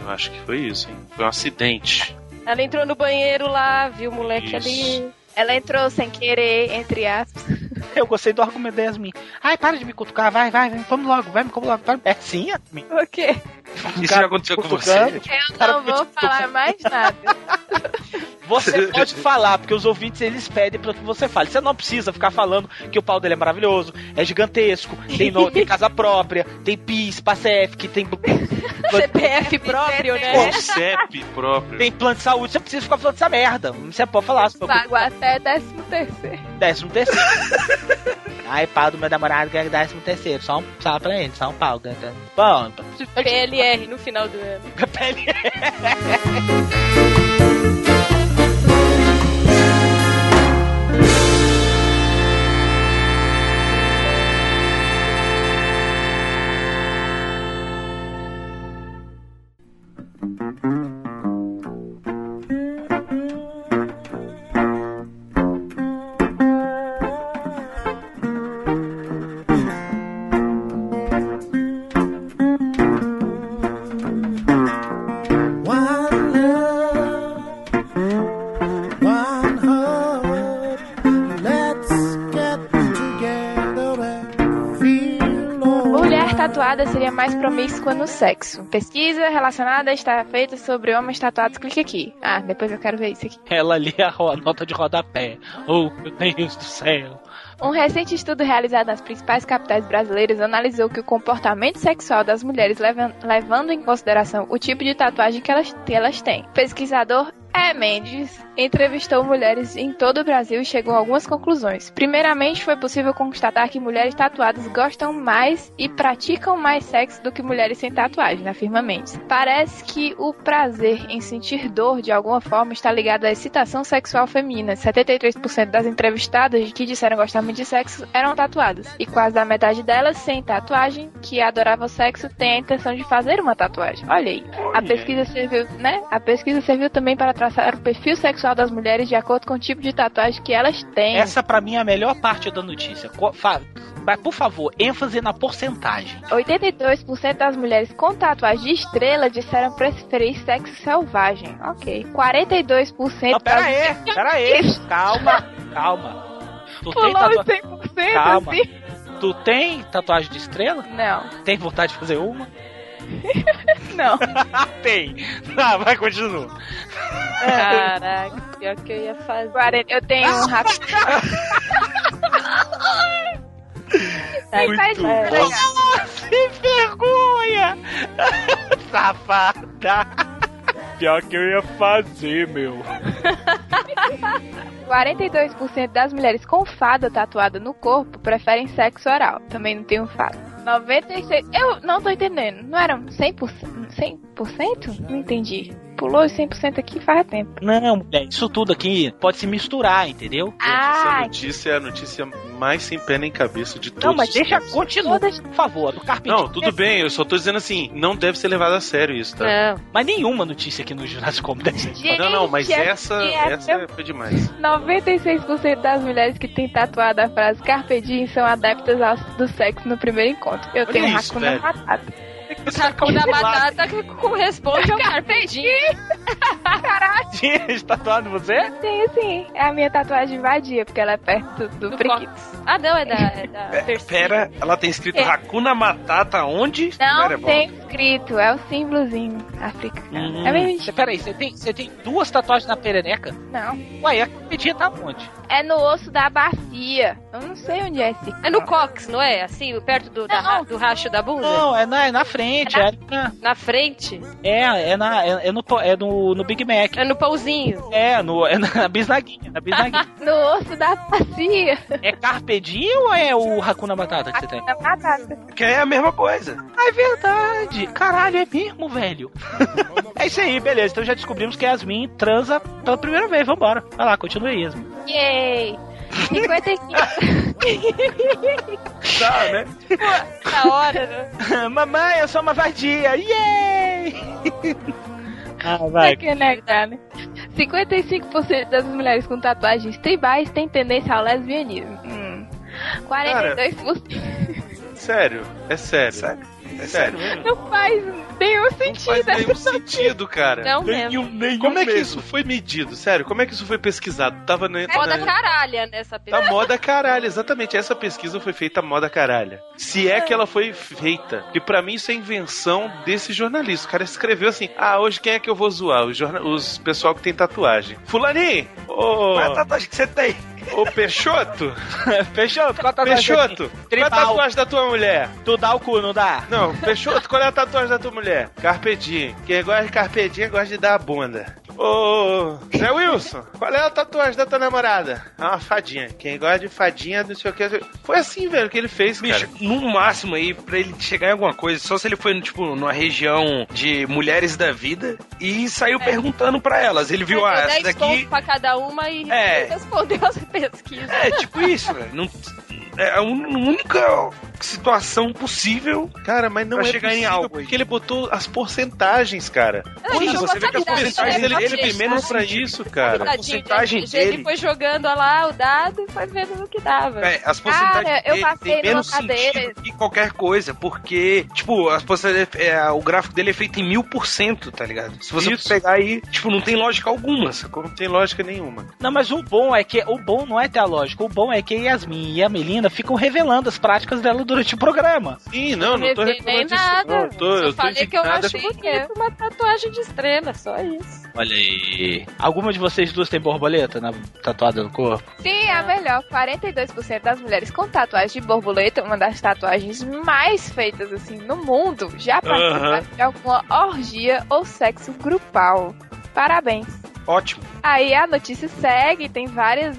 Eu acho que foi isso, hein? Foi um acidente. Ela entrou no banheiro lá, viu o moleque Isso. ali. Ela entrou sem querer, entre aspas. Eu gostei do argumento da Yasmin. Ai, para de me cutucar, vai, vai, vamos logo, vai, me come logo. Vai. É sim, Yasmin. O quê? Isso já aconteceu com você? Eu não vou falar mais nada. Você pode falar, porque os ouvintes eles pedem pra que você fale. Você não precisa ficar falando que o pau dele é maravilhoso, é gigantesco, tem, no- tem casa própria, tem PIS, PASEF, que tem, CPF próprio, né? CEP próprio. tem plano de saúde. Você precisa ficar falando dessa merda. Você pode falar. Pago até décimo terceiro. Décimo terceiro. Aí pau do meu namorado ganha décimo terceiro. Só um só pra ele, só um pau. ganha. Bom, PLR no final do ano. One tatuada seria mais promíscua no sexo. Pesquisa relacionada está feita sobre homens tatuados. Clique aqui. Ah, depois eu quero ver isso aqui. Ela ali a, nota de rodapé. Oh, meu Deus do céu. Um recente estudo realizado nas principais capitais brasileiras analisou que o comportamento sexual das mulheres, levan- levando em consideração o tipo de tatuagem que elas, que elas têm. O pesquisador E. Mendes entrevistou mulheres em todo o Brasil e chegou a algumas conclusões. Primeiramente, foi possível constatar que mulheres tatuadas gostam mais e praticam mais sexo do que mulheres sem tatuagem, afirma Mendes. Parece que o prazer em sentir dor de alguma forma está ligado à excitação sexual feminina. 73% das entrevistadas que disseram gostar muito de sexo eram tatuadas. E quase a metade delas, sem tatuagem, que adorava o sexo, tem a intenção de fazer uma tatuagem. Olha aí. A pesquisa serviu, né? A pesquisa serviu também para traçar o perfil sexual das mulheres de acordo com o tipo de tatuagem que elas têm. Essa pra mim é a melhor parte da notícia. Mas, por favor, ênfase na porcentagem. 82% das mulheres com tatuagem de estrela disseram preferir sexo selvagem. Ok. 42% Não, pera das... aí, pera aí. Calma, calma. Tu tem, Pulou tatua... os 100% Calma. assim? tu tem tatuagem de estrela? Não. Tem vontade de fazer uma? Não. tem. Ah, vai, continua. Caraca, pior que eu ia fazer. 40, eu tenho um rápido. Muito bom. Sem vergonha! Safada! Pior que eu ia fazer, meu. 42% das mulheres com fada tatuada no corpo preferem sexo oral. Também não tenho fada. 96%. Eu não tô entendendo. Não eram 100%? 100%? Não entendi. Pulou os 100% aqui faz tempo. Não, mulher, isso tudo aqui pode se misturar, entendeu? Essa Ah, notícia é a notícia mais sem pé nem cabeça de todos Não, mas deixa, tempos. continua, por favor, do Carpe Não, tudo bem, eu só tô dizendo assim, não deve ser levado a sério isso, tá? Não. Mas nenhuma notícia aqui no Jurassic Comedy deve ser. Gente, Não, não, mas é- essa, é- essa foi demais. 96% das mulheres que têm tatuada a frase Carpe Diem são adeptas ao, do sexo no primeiro encontro. Eu Olha tenho um isso, Hakuna velho. Matata. Hakuna Matata que corresponde ao Carpe Diem. Tinha tatuado você? Tenho sim. É a minha tatuagem vadia, porque ela é perto do, Do. Ah, não, é da, é da. Pera, ela tem escrito É. Hakuna Matata onde? Não Pera, tem escrito, é o símbolozinho africano. Hum. É bem Você, peraí, você tem, você tem duas tatuagens na perereca? Não. Ué, a comidinha tá onde? É no osso da bacia. Eu não sei onde é esse. É no cox, não é? Assim, perto do, da do racho da bunda? Não, é na, é na frente, é, na, Na frente? é, é, na, é, é no, é no, no Big Mac. É no pãozinho. É, no, é na bisnaguinha, na bisnaguinha. No osso da bacia. é Carpe Diem ou é o Hakuna Matata que você tem? Hakuna Matata. Que é a mesma coisa. Ah, é verdade. Caralho, é mesmo, velho. é isso aí, beleza. Então já descobrimos que Yasmin transa pela primeira vez. Vambora. Vai lá, continua aí, Yasmin. Yay! 55. Tá, né? Na hora, né? Mamãe, eu sou uma vadia. Yay! ah, vai. que negar, né? 55% das mulheres com tatuagens tribais têm tendência ao lesbianismo. Hum. 42%. Sério, é sério. Sério? É Sério. Não faz nenhum Não sentido. faz nenhum sentido, cara. Não mesmo. nenhum Como é que isso foi medido? Sério, como é que isso foi pesquisado? Tava na, Moda na, caralha nessa Tá pessoa. moda caralho, exatamente. Essa pesquisa foi feita moda caralha. Se é que ela foi feita. E pra mim isso é invenção desse jornalista. O cara escreveu assim: ah, hoje quem é que eu vou zoar? Os, jorna... os pessoal que tem tatuagem. Fulaninho! Ô. Qual é a tatuagem que você tem? Ô Peixoto! Peixoto, qual a tatuagem Peixoto! Qual é a tatuagem da tua mulher? Tu dá o cu, não dá? Não, Peixoto, qual é a tatuagem da tua mulher? Carpe diem. Quem gosta de carpe diem gosta de dar a bunda. Ô, Zé Wilson, qual é a tatuagem da tua namorada? É uma fadinha. Quem gosta de fadinha, não sei o que. Foi assim, velho, que ele fez, Bicho, cara. no máximo aí, pra ele chegar em alguma coisa, só se ele foi, tipo, numa região de mulheres da vida e saiu perguntando pra elas. Ele viu, ah, essa 10 daqui. pra cada uma e É. respondeu as pesquisas. É, tipo isso, velho. Não- É a única situação possível. Cara, mas não Pra é chegar em possível, algo aí. porque ele botou as porcentagens, cara. Não, ele jogou você vê que a essa porcentagem vida, dele, né? ele tem menos pra isso, cara. A porcentagem gente, Ele dele. foi jogando lá o dado e foi vendo no que dava. É, as porcentagens Cara, eu dele passei tem menos sentido que qualquer coisa, porque, tipo, as porcentagens, é, o gráfico dele é feito em mil por cento, tá ligado? Se você Isso. pegar aí, tipo, não tem lógica alguma, sacou? Não tem lógica nenhuma. Não, mas o bom é que o bom não é ter a lógica. O bom é que a Yasmin e a Melina ficam revelando as práticas dela durante o programa. Sim, não, não tô revelei reclamando disso. nada. Não, eu tô, Só eu tô falei que eu achei porque- bonito uma tatuagem de estrela, só isso. Olha aí. Alguma de vocês duas tem borboleta na, tatuada no corpo? Sim, é a melhor. 42% das mulheres com tatuagem de borboleta, uma das tatuagens mais feitas assim no mundo, já participaram de alguma orgia ou sexo grupal. Parabéns. Ótimo. Aí a notícia segue, tem várias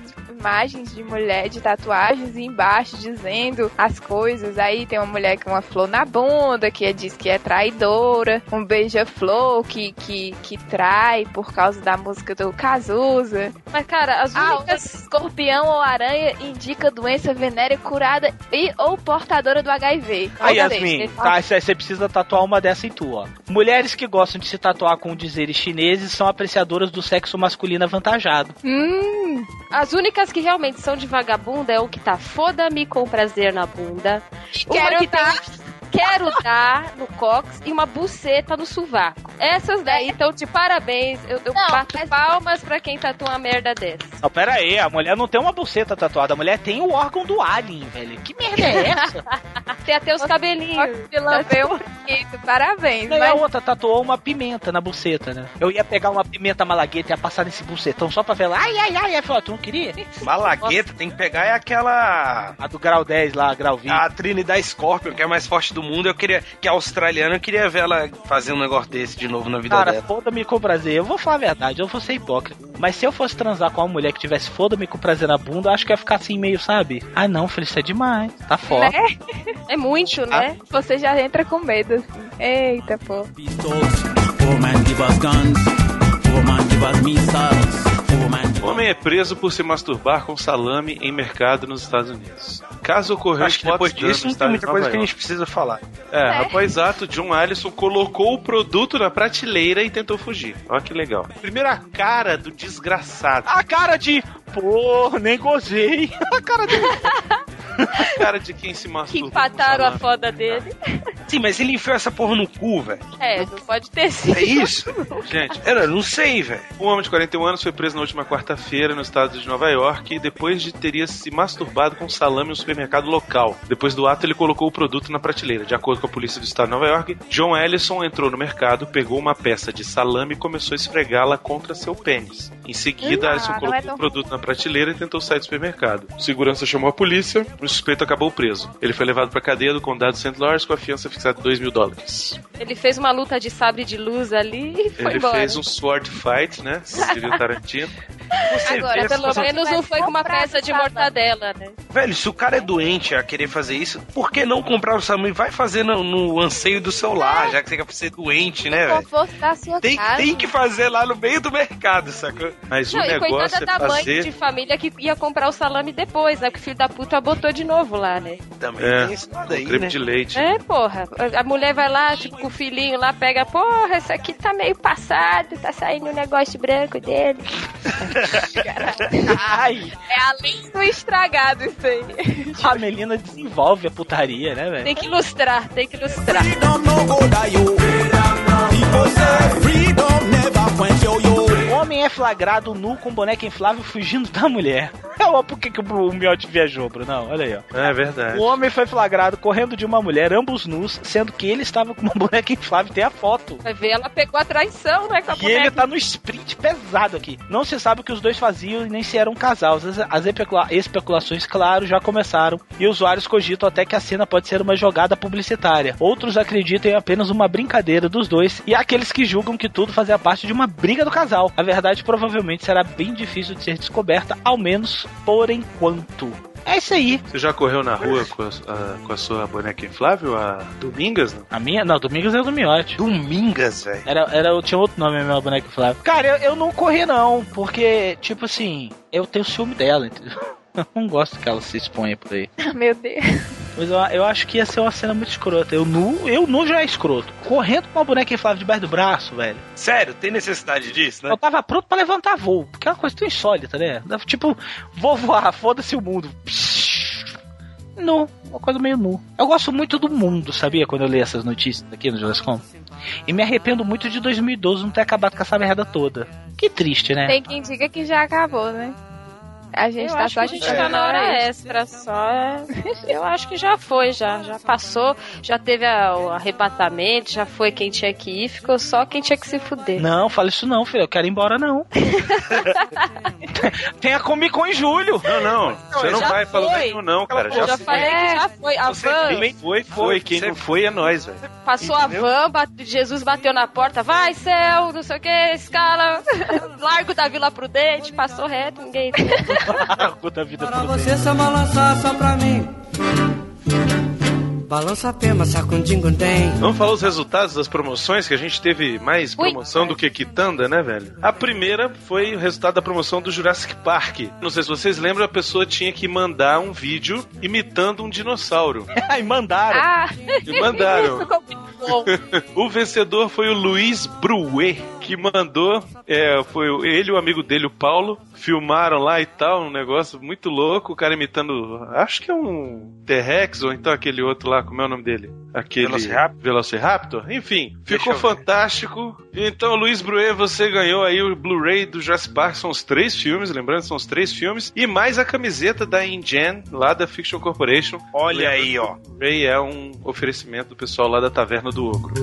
imagens de mulher de tatuagens e embaixo dizendo as coisas. Aí tem uma mulher com uma flor na bunda, que diz que é traidora, um beija-flor que, que, que trai por causa da música do Cazuza. Mas, cara, as Ah, únicas. escorpião ou aranha indica doença venérea curada e ou portadora do HIV. Aí, Yasmin, tá, cê- você precisa tatuar uma dessa em tu, ó. Mulheres que gostam de se tatuar com dizeres chineses são apreciadoras do sexo masculino avantajado. Hum, As únicas que realmente são de vagabunda é o que tá foda-me com prazer na bunda. Uma quero que dar. tem quero dar no cox e uma buceta no sovaco. Essas daí estão de parabéns. Eu, eu Não, bato mas- palmas pra quem tatua uma merda dessa. Não, pera aí, a mulher não tem uma buceta tatuada, a mulher tem o órgão do alien, velho. Que merda é essa? Tem até os cabelinhos. de lamber um pouquinho, parabéns. A Mas outra tatuou uma pimenta na buceta, né? Eu ia pegar uma pimenta malagueta e ia passar nesse bucetão só pra ver lá. Ai, ai, ai. Aí falou, tu não queria? Malagueta tem que pegar é aquela. A do grau 10 lá, grau 20. A Trinidad Scorpion, que é a mais forte do mundo, eu queria. Que é australiana, eu queria ver ela fazer um negócio desse de novo na vida Cara, dela. foda-me com prazer. Eu vou falar a verdade, eu vou ser hipócrita. Mas se eu fosse transar com uma mulher que tivesse foda-me com prazer na bunda, eu acho que ia ficar assim meio, sabe? Ah não, filho, isso é demais. Tá foda. né? É muito, né? Você já entra com medo, assim. Eita, pô. Pistols. Four man give us guns. Four man give us missiles. Homem é preso por se masturbar com salame em mercado nos Estados Unidos. Caso ocorreu Acho que depois disso não tem muita coisa que a gente precisa falar. É, após ato, John Allison colocou o produto na prateleira e tentou fugir. Olha que legal. Primeiro a cara do desgraçado. A cara de, pô, nem gozei. A cara dele. A cara de quem se Que masturba. empataram a foda dele. Sim, mas ele enfiou essa porra no cu, velho. É, não pode ter sido. É isso? Gente, Eu não sei, velho. um homem de 41 anos foi preso na última quarta-feira no estado de Nova York depois de teria se masturbado com salame em um supermercado local. Depois do ato, ele colocou o produto na prateleira. De acordo com a polícia do estado de Nova York, John Ellison entrou no mercado, pegou uma peça de salame e começou a esfregá-la contra seu pênis. Em seguida, Ellison colocou é tão o produto na prateleira e tentou sair do supermercado. O segurança chamou a polícia, o suspeito acabou preso. Ele foi levado para a cadeia do condado de St. Lawrence com a fiança fixada de 2 mil dólares. Ele fez uma luta de sabre de luz ali e foi Ele embora. fez um sword fight, né? Diria o Tarantino. Você Agora, vê pelo menos não foi com uma peça de mortadela, né? Velho, se o cara é doente a querer fazer isso, por que não comprar o salame? Vai fazer no, no anseio do seu lar, já que você quer ser doente, né, velho? Tem, casa. tem que fazer lá no meio do mercado, sacou? Mas o Não, e negócio coitada é da mãe fazer. de família que ia comprar o salame depois, né? Que o filho da puta botou de novo lá, né? Também É, tem esse lado com aí, creme né? de leite. É, porra. A mulher vai lá, tipo, com o filhinho lá, pega, porra, esse aqui tá meio passado, tá saindo um negócio branco dele. Ai, É além do estragado isso aí. a Melina desenvolve a putaria, né, velho? Tem que ilustrar, tem que ilustrar. Freedom no go die, yo. People say freedom never quench, yo, yo. O homem é flagrado nu com boneca inflável fugindo da mulher. Olha por que, que o Miotti viajou, Brunão. Olha aí, ó. É verdade. O homem foi flagrado correndo de uma mulher, ambos nus, sendo que ele estava com uma boneca inflável. Tem a foto. Vai ver, ela pegou a traição, né? Com a E ele boneca. tá no sprint pesado aqui. Não se sabe o que os dois faziam e nem se eram um casal. As, as especula- especulações, claro, já começaram. E usuários cogitam até que a cena pode ser uma jogada publicitária. Outros acreditam em apenas uma brincadeira dos dois. E há aqueles que julgam que tudo fazia parte de uma briga do casal. A verdade provavelmente será bem difícil de ser descoberta, ao menos por enquanto. É isso aí. Você já correu na rua com a, a- com a sua boneca inflável, a Domingas? Não? A minha? Não, Domingos é o do Miote. Domingas, velho. Era, era, tinha outro nome, minha boneca Flávia. Cara, eu, eu não corri não, porque, tipo assim, eu tenho ciúme dela, entendeu? Eu não gosto que ela se exponha por aí. Meu Deus. Mas eu, eu acho que ia ser uma cena muito escrota. Eu nu, eu nu já é escroto. Correndo com uma boneca inflável debaixo do braço, velho. Sério, tem necessidade disso, né? Eu tava pronto pra levantar voo. Porque é uma coisa tão insólita, né? Tipo, vou voar, foda-se o mundo. Nu, uma coisa meio nu. Eu gosto muito do mundo, sabia? Quando eu leio essas notícias aqui no Jornaliscom. E me arrependo muito de 2012 não ter acabado com essa merda toda. Que triste, né? Tem quem diga que já acabou, né? A gente Eu tá só a gente tá na hora extra só. Eu acho que já foi, já. Já passou, já teve a- o arrebatamento, já foi quem tinha que ir, ficou só quem tinha que se fuder. Não, fala isso não, filho. Eu quero ir embora, não. Tem a Comic Con em julho. Não, não. Você não já vai foi. nenhum, não, cara. Eu já foi. falei que já foi. A Você van quem foi, foi. Quem não foi é nós, velho. passou a van, bate- Jesus bateu na porta, vai céu, não sei o que, escala, largo da Vila Prudente, passou reto, ninguém. Pra você só balançar só pra mim. Balança a pema, sacundindo tem. Vamos falar os resultados das promoções, que a gente teve mais Ui. promoção do que quitanda, né, velho? A primeira foi o resultado da promoção do Jurassic Park. Não sei se vocês lembram, a pessoa tinha que mandar um vídeo imitando um dinossauro. Aí mandaram. Ah, E mandaram. O vencedor foi o Luiz Bruet, que mandou. É, foi ele e o amigo dele, o Paulo, filmaram lá e tal, um negócio muito louco, o cara imitando. Acho que é um T-Rex, ou então aquele outro lá, como é o nome dele? Aquele. Velociraptor? Velociraptor? Enfim, ficou fantástico. Então, Luiz Bruet, você ganhou aí o Blu-ray do Jurassic Park, são os três filmes, lembrando, são os três filmes, e mais a camiseta da InGen, lá da Fiction Corporation. Olha aí, ó. Blu-ray é um oferecimento do pessoal lá da Taverna do Ogro.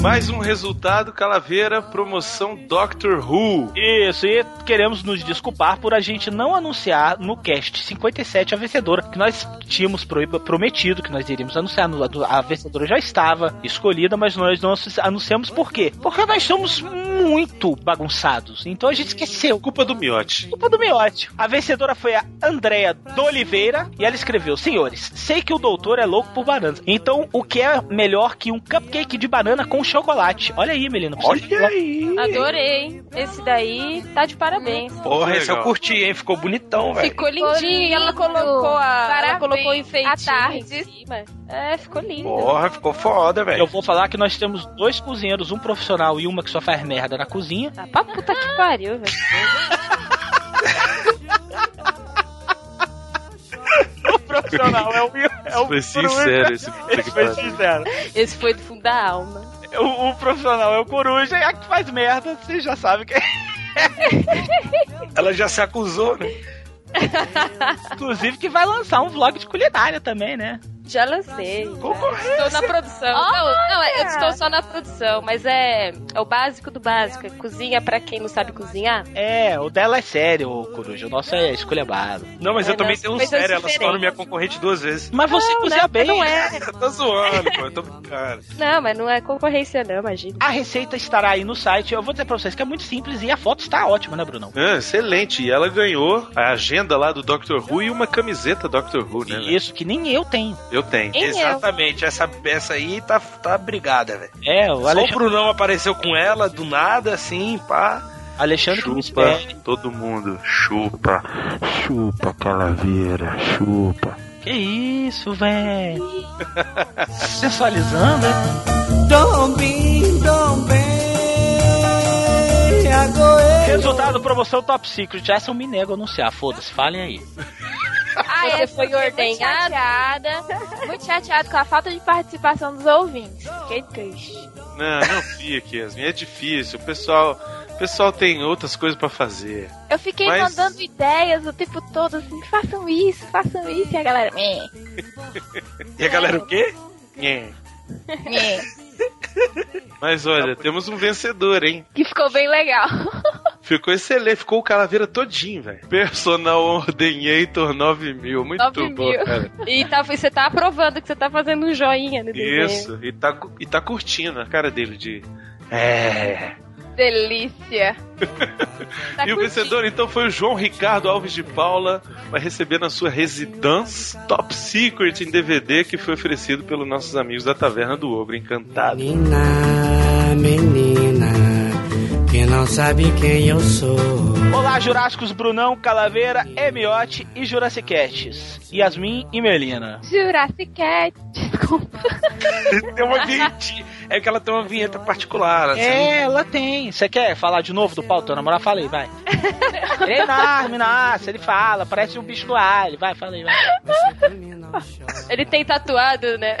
Mais um resultado, Calaveira, promoção Doctor Who. Isso, e queremos nos desculpar por a gente não anunciar no cast 57 a vencedora, que nós tínhamos prometido que nós iríamos anunciar. no- A vencedora já estava escolhida, mas nós não anunciamos por quê? Porque nós somos muito bagunçados, então a gente esqueceu. Culpa do Miote. Culpa do Miote. A vencedora foi a Andrea D'Oliveira e ela escreveu: Senhores, sei que o doutor é louco por bananas. Então, o que é melhor que um cupcake de banana com chocolate? Olha aí, Melina. Olha aí. Adorei. Esse daí tá de parabéns. Porra, esse eu curti, hein? Ficou bonitão, velho. Ficou lindinho. Ela colocou a. Ela Parabéns. colocou o enfeitinho À tarde. em cima. É, ficou lindo. Porra, ficou foda, Eu velho. vou falar que nós temos dois cozinheiros, um profissional e uma que só faz merda na cozinha. Tá pra puta que pariu, velho. O profissional é o, é o Foi sincero esse Esse foi sincero. Esse foi do fundo da alma. O, o profissional é o coruja e a que faz merda, você já sabe que é. Ela já se acusou, né? Inclusive que vai lançar um vlog de culinária também, né? Já lancei. Estou na produção. Não, não, eu estou só na produção, mas é, é o básico do básico. É cozinha pra quem não sabe cozinhar. É, o dela é sério, o coruja. O nosso é esculhambado. Não, mas É, eu também tenho um coisas sério, ela se torna minha concorrente duas vezes. Mas você Não, cozinha né? bem. Não é. Tô zoando, pô, eu tô brincando. Não, mas não é concorrência não, imagina. A receita estará aí no site. Eu vou dizer pra vocês que é muito simples e a foto está ótima, né, Brunão? Ah, excelente. E ela ganhou a agenda lá do Doctor Who e uma camiseta Doctor Who, né? velho? Isso, que nem eu tenho. Eu tenho. Nem eu. Exatamente, essa peça aí tá, tá brigada, velho. É, o Só o Alexandre, Brunão apareceu com ela do nada, assim, pá. Alexandre Chupa espere. todo mundo. Chupa. Chupa, calaveira. Chupa. Que isso, velho? Sensualizando, hein? Be. Agora Resultado, promoção Top Secret. Essa eu me nego a anunciar. Foda-se, falem aí. Ah, você é, foi fiquei ordenhado. Muito chateada, muito chateada com a falta de participação dos ouvintes. Fiquei triste. Não, não fique, Yasmin. É difícil. O pessoal, o pessoal tem outras coisas pra fazer. Eu fiquei Mas- mandando ideias o tempo todo, assim, façam isso, façam isso, e a galera, E a galera o quê? Nhé. meh. Mas olha, temos um vencedor, hein? Que ficou bem legal. Ficou excelente, ficou o calaveira todinho, velho. Personal Ordenator 9000. Muito 9 bom, mil. cara. E tá, você tá aprovando que você tá fazendo um joinha no desenho. Isso, e tá, e tá curtindo a cara dele de. É. Delícia. Tá e o vencedor então foi o João Ricardo Alves de Paula, vai receber na sua residência Top Secret em DVD que foi oferecido pelos nossos amigos da Taverna do Ogro Encantado. Menina, menina, que não sabe quem eu sou. Olá, Jurássicos Brunão, Calaveira, Emiote e Jurassicasts. Yasmin e Melina. Jurassic Cat, desculpa. Tem uma vinheta. É que ela tem uma vinheta particular. Assim. É, ela tem. Você quer falar de novo do pau? Teu namorado, fala aí, vai. Ele é enorme, nossa, ele fala, parece um bicho do alho. Vai, fala aí, vai. Ele tem tatuado, né?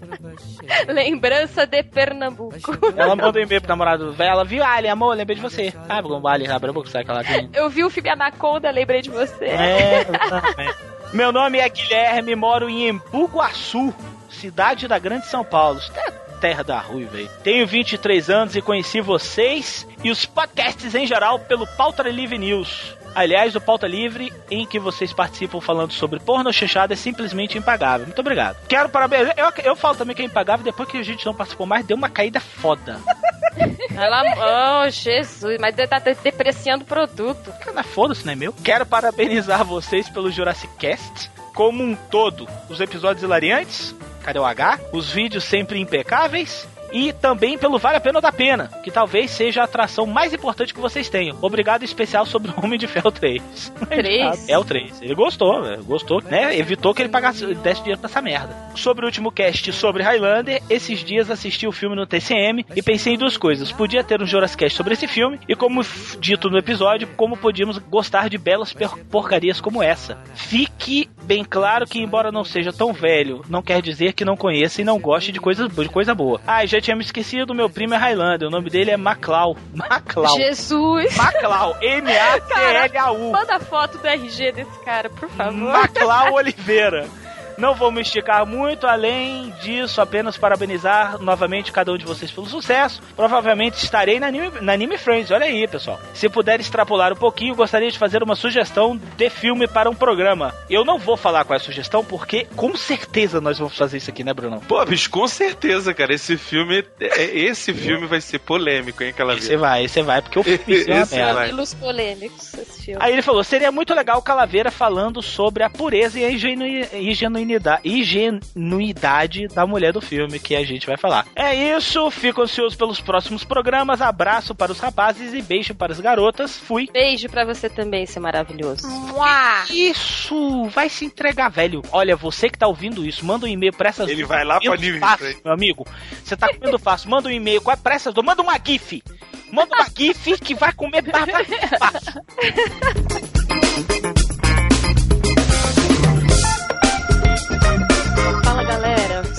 Lembrança de Pernambuco. Ela mandou um e-mail pro namorado velho, ela viu, ele amor, lembrei de você. Ah, o alho abre a boca, sabe que ela tem? Eu vi o filme Anaconda, lembrei de você. É, exatamente. Meu nome é Guilherme, moro em Embu-Guaçu, cidade da Grande São Paulo. Isso é terra da Rui, velho. Tenho 23 anos e conheci vocês e os podcasts em geral pelo Pauta Livre News. Aliás, o Pauta Livre, em que vocês participam falando sobre porno chanchada, é simplesmente impagável. Muito obrigado. Quero parabéns. Eu, eu falo também que é impagável, depois que a gente não participou mais, deu uma caída foda. Ela, oh, Jesus, mas tá depreciando o produto. Cara, foda-se, não é meu? Quero parabenizar vocês pelo Jurassic Cast como um todo. Os episódios hilariantes, cadê o H? Os vídeos sempre impecáveis. E também pelo Vale a Pena da Pena, que talvez seja a atração mais importante que vocês tenham. Obrigado em especial sobre o Homem de Ferro 3. 3? É o 3. Ele gostou, velho. Gostou, né? Evitou que ele pagasse, desse dinheiro pra essa merda. Sobre o último cast sobre Highlander, esses dias assisti o filme no TCM e pensei em duas coisas. Podia ter um Jurassic Cast sobre esse filme e, como dito no episódio, como podíamos gostar de belas porcarias como essa. Fique bem claro que, embora não seja tão velho, não quer dizer que não conheça e não goste de coisa, de coisa boa. Ah, já tinha me esquecido, meu primo é Highlander. O nome dele é Maclau. Maclau. Jesus! Maclau. M-A-C-L-A-U. Manda foto do RG desse cara, por favor. Maclau Oliveira. Não vou me esticar muito, além disso, apenas parabenizar novamente cada um de vocês pelo sucesso. Provavelmente estarei na Anime, na Anime Friends, olha aí, pessoal. Se puder extrapolar um pouquinho, gostaria de fazer uma sugestão de filme para um programa. Eu não vou falar qual é a sugestão, porque com certeza nós vamos fazer isso aqui, né, Bruno? Pô, bicho, com certeza, cara. Esse filme, é- esse filme vai ser polêmico, hein, aquela Você vai, você vai, porque o filme é uma merda. polêmicos, esse filme. Aí ele falou: seria muito legal o Calaveira falando sobre a pureza e a ingenui- ingenuidade, ingenuidade da mulher do filme que a gente vai falar. É isso, fico ansioso pelos próximos programas. Abraço para os rapazes e beijo para as garotas. Fui. Beijo pra você também, seu maravilhoso. Mua. Isso, vai se entregar, velho. Olha, você que tá ouvindo isso, manda um e-mail pra essas Ele vai lá pra Anime fácil, meu amigo. Você tá comendo fácil, manda um e-mail com a pra essas duas, manda uma GIF. Manda uma GIF que vai comer batata fácil.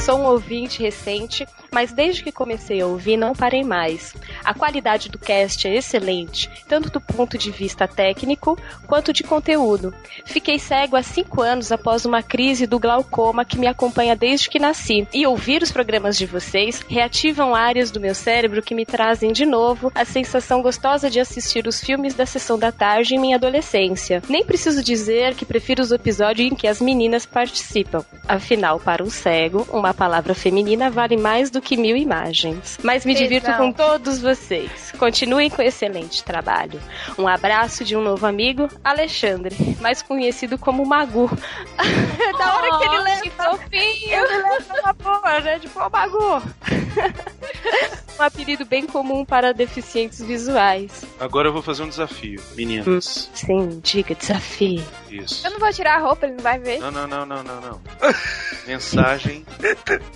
sou um ouvinte recente, mas desde que comecei a ouvir não parei mais. A qualidade do cast é excelente, tanto do ponto de vista técnico quanto de conteúdo. Fiquei cego há cinco anos após uma crise do glaucoma que me acompanha desde que nasci, e ouvir os programas de vocês reativam áreas do meu cérebro que me trazem de novo a sensação gostosa de assistir os filmes da sessão da tarde em minha adolescência. Nem preciso dizer que prefiro os episódios em que as meninas participam. Afinal, para um cego, uma palavra feminina vale mais do que mil imagens. Mas me divirto Tesão. com todos vocês. Continuem com excelente trabalho. Um abraço de um novo amigo, Alexandre, mais conhecido como Magu. da hora que ele Oh, leva. que fofinho. Ele leva uma boa, né? Tipo, ô Magu. um apelido bem comum para deficientes visuais. Agora eu vou fazer um desafio. Meninas. Sim, diga, desafio. Isso. Eu não vou tirar a roupa, ele não vai ver. Não, não, não, não, não, não. Mensagem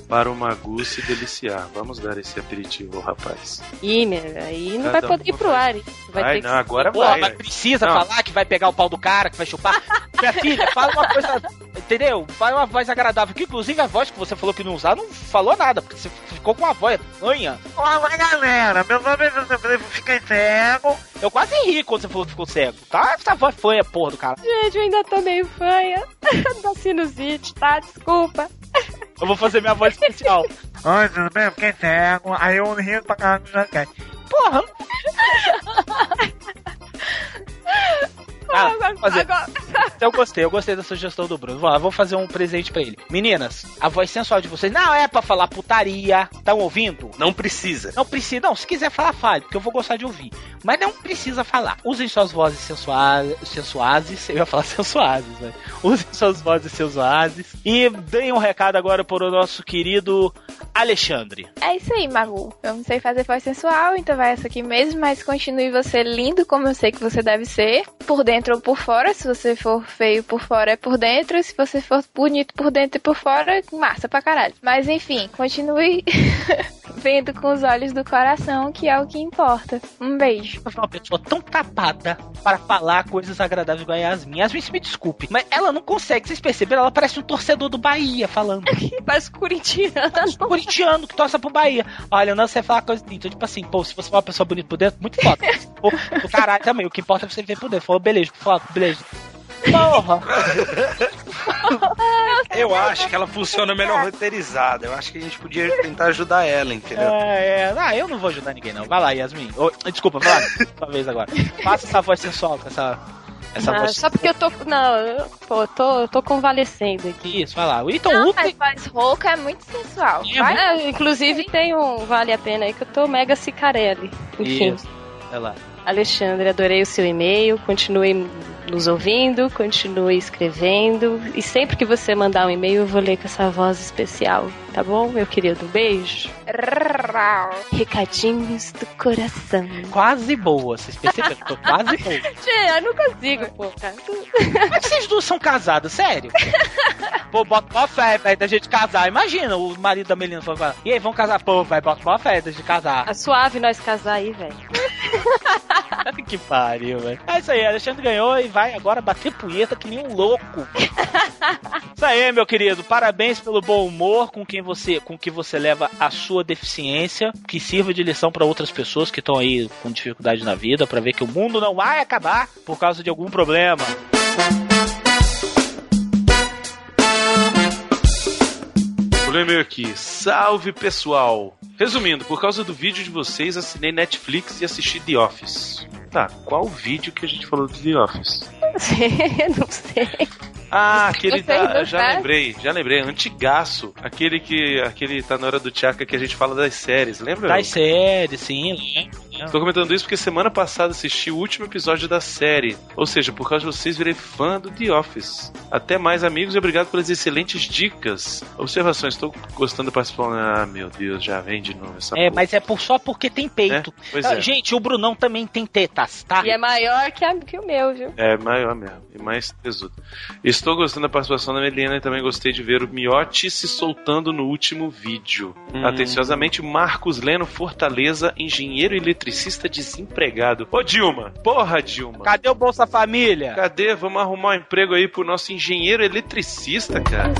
para o Magu se deliciar. Vamos dar esse aperitivo ao rapaz. Ih, meu, aí não Cada vai poder um ir pro ar. hein? Vai Vai, ter não, agora Porra, vai. mas precisa Não. falar que vai pegar o pau do cara, que vai chupar. Minha filha, fala uma coisa. Entendeu? Fala uma voz agradável. Que inclusive a voz que você falou que não usar não falou nada, porque você ficou com a voz manha. Olá, galera. Meu nome é José Fiquei Cego. Eu quase ri quando você falou que ficou cego, tá? Essa voz fanha, porra do cara. Gente, ainda tô meio fanha da sinusite, tá? Desculpa. Eu vou fazer minha voz especial. Oi, tudo bem? Fiquei cego. Aí eu rio pra caralho do. Porra! Ah, fazer. Eu gostei, eu gostei da sugestão do Bruno. Vou lá, vou fazer um presente pra ele. Meninas, a voz sensual de vocês não é pra falar putaria. Estão ouvindo? Não precisa. Não precisa, não. Se quiser falar, fale, porque eu vou gostar de ouvir. Mas não precisa falar. Usem suas vozes sensuais, sensuazes. Eu ia falar sensuazes, né? Usem suas vozes sensuazes. E deem um recado agora para o nosso querido Alexandre. É isso aí, Magu. Eu não sei fazer voz sensual, então vai essa aqui mesmo, mas continue você lindo como eu sei que você deve ser, por dentro ou por fora. Se você for feio por fora, é por dentro. Se você for bonito por dentro e por fora, massa pra caralho. Mas enfim, continue vendo com os olhos do coração, que é o que importa. Um beijo. Uma pessoa tão tapada para falar coisas agradáveis igual a Yasmin. Yasmin, se me desculpe, mas ela não consegue. Vocês perceberam? Ela parece um torcedor do Bahia falando. Parece corintiano. corintiano que torce pro Bahia. Olha, não sei falar coisa então, tipo assim, pô, se você for uma pessoa bonita por dentro, muito foda. pô, do caralho também. O que importa é você ver por dentro. Falou, beleza, foda, beleza. Porra! Eu acho que ela funciona melhor roteirizada. Eu acho que a gente podia tentar ajudar ela, entendeu? É, é. Ah, eu não vou ajudar ninguém, não. Vai lá, Yasmin. Ô, desculpa, vai lá. Sua vez agora. Faça essa voz sensual com essa. Essa Não, voz só porque eu tô. Não, eu, pô, eu tô, eu tô convalescendo aqui. Isso, vai lá. O Ethan Não, Wood. mas voz rouca é muito sensual. Vai. Ah, inclusive tem um Vale a Pena aí que eu tô mega cicarelli. Enfim. Isso. Vai lá. Alexandre, adorei o seu e-mail. Continue nos ouvindo, continue escrevendo. E sempre que você mandar um e-mail, eu vou ler com essa voz especial. Tá bom, meu querido? Um beijo. Recadinhos do coração. Quase boa, vocês perceberam? Tô quase boa. Tchê, eu não consigo, pô, cara. Como é que vocês duas são casadas? Sério? Pô, bota uma fé, velho, da gente casar. Imagina o marido da Melina falando, com ela, e aí, vamos casar? Pô, vai, bota uma fé da gente casar. Tá suave nós casar aí, velho. que pariu, velho. É isso aí, Alexandre ganhou e vai agora bater punheta que nem um louco. isso aí, meu querido. Parabéns pelo bom humor com quem você, com que você leva a sua deficiência, que sirva de lição para outras pessoas que estão aí com dificuldade na vida, para ver que o mundo não vai acabar por causa de algum problema. Ler e-mail aqui. Salve pessoal! Resumindo, por causa do vídeo de vocês, assinei Netflix e assisti The Office. Tá, qual vídeo que a gente falou de The Office? não sei. Ah, aquele da, não já lembrei, já lembrei, antigaço. Aquele que aquele tá na hora do Tchaka que a gente fala das séries, lembra? Das séries, sim, lembro. Tô comentando isso porque semana passada assisti o último episódio da série. Ou seja, por causa de vocês, virei fã do The Office. Até mais, amigos, e obrigado pelas excelentes dicas. Observações, estou gostando de participar. Ah, meu Deus, já vem de novo essa É, porra. mas é por, só porque tem peito. É? Pois Ah, é. Gente, o Brunão também tem tetas, tá? E é maior que, a- que o meu, viu? É maior mesmo, e mais tesudo. Estou gostando da participação da Melina e também gostei de ver o Miotti se soltando no último vídeo. Hum. Atenciosamente, Marcos Leno Fortaleza, engenheiro eletricista desempregado. Ô Dilma, porra Dilma. Cadê o Bolsa Família? Cadê? Vamos arrumar um emprego aí pro nosso engenheiro eletricista, cara.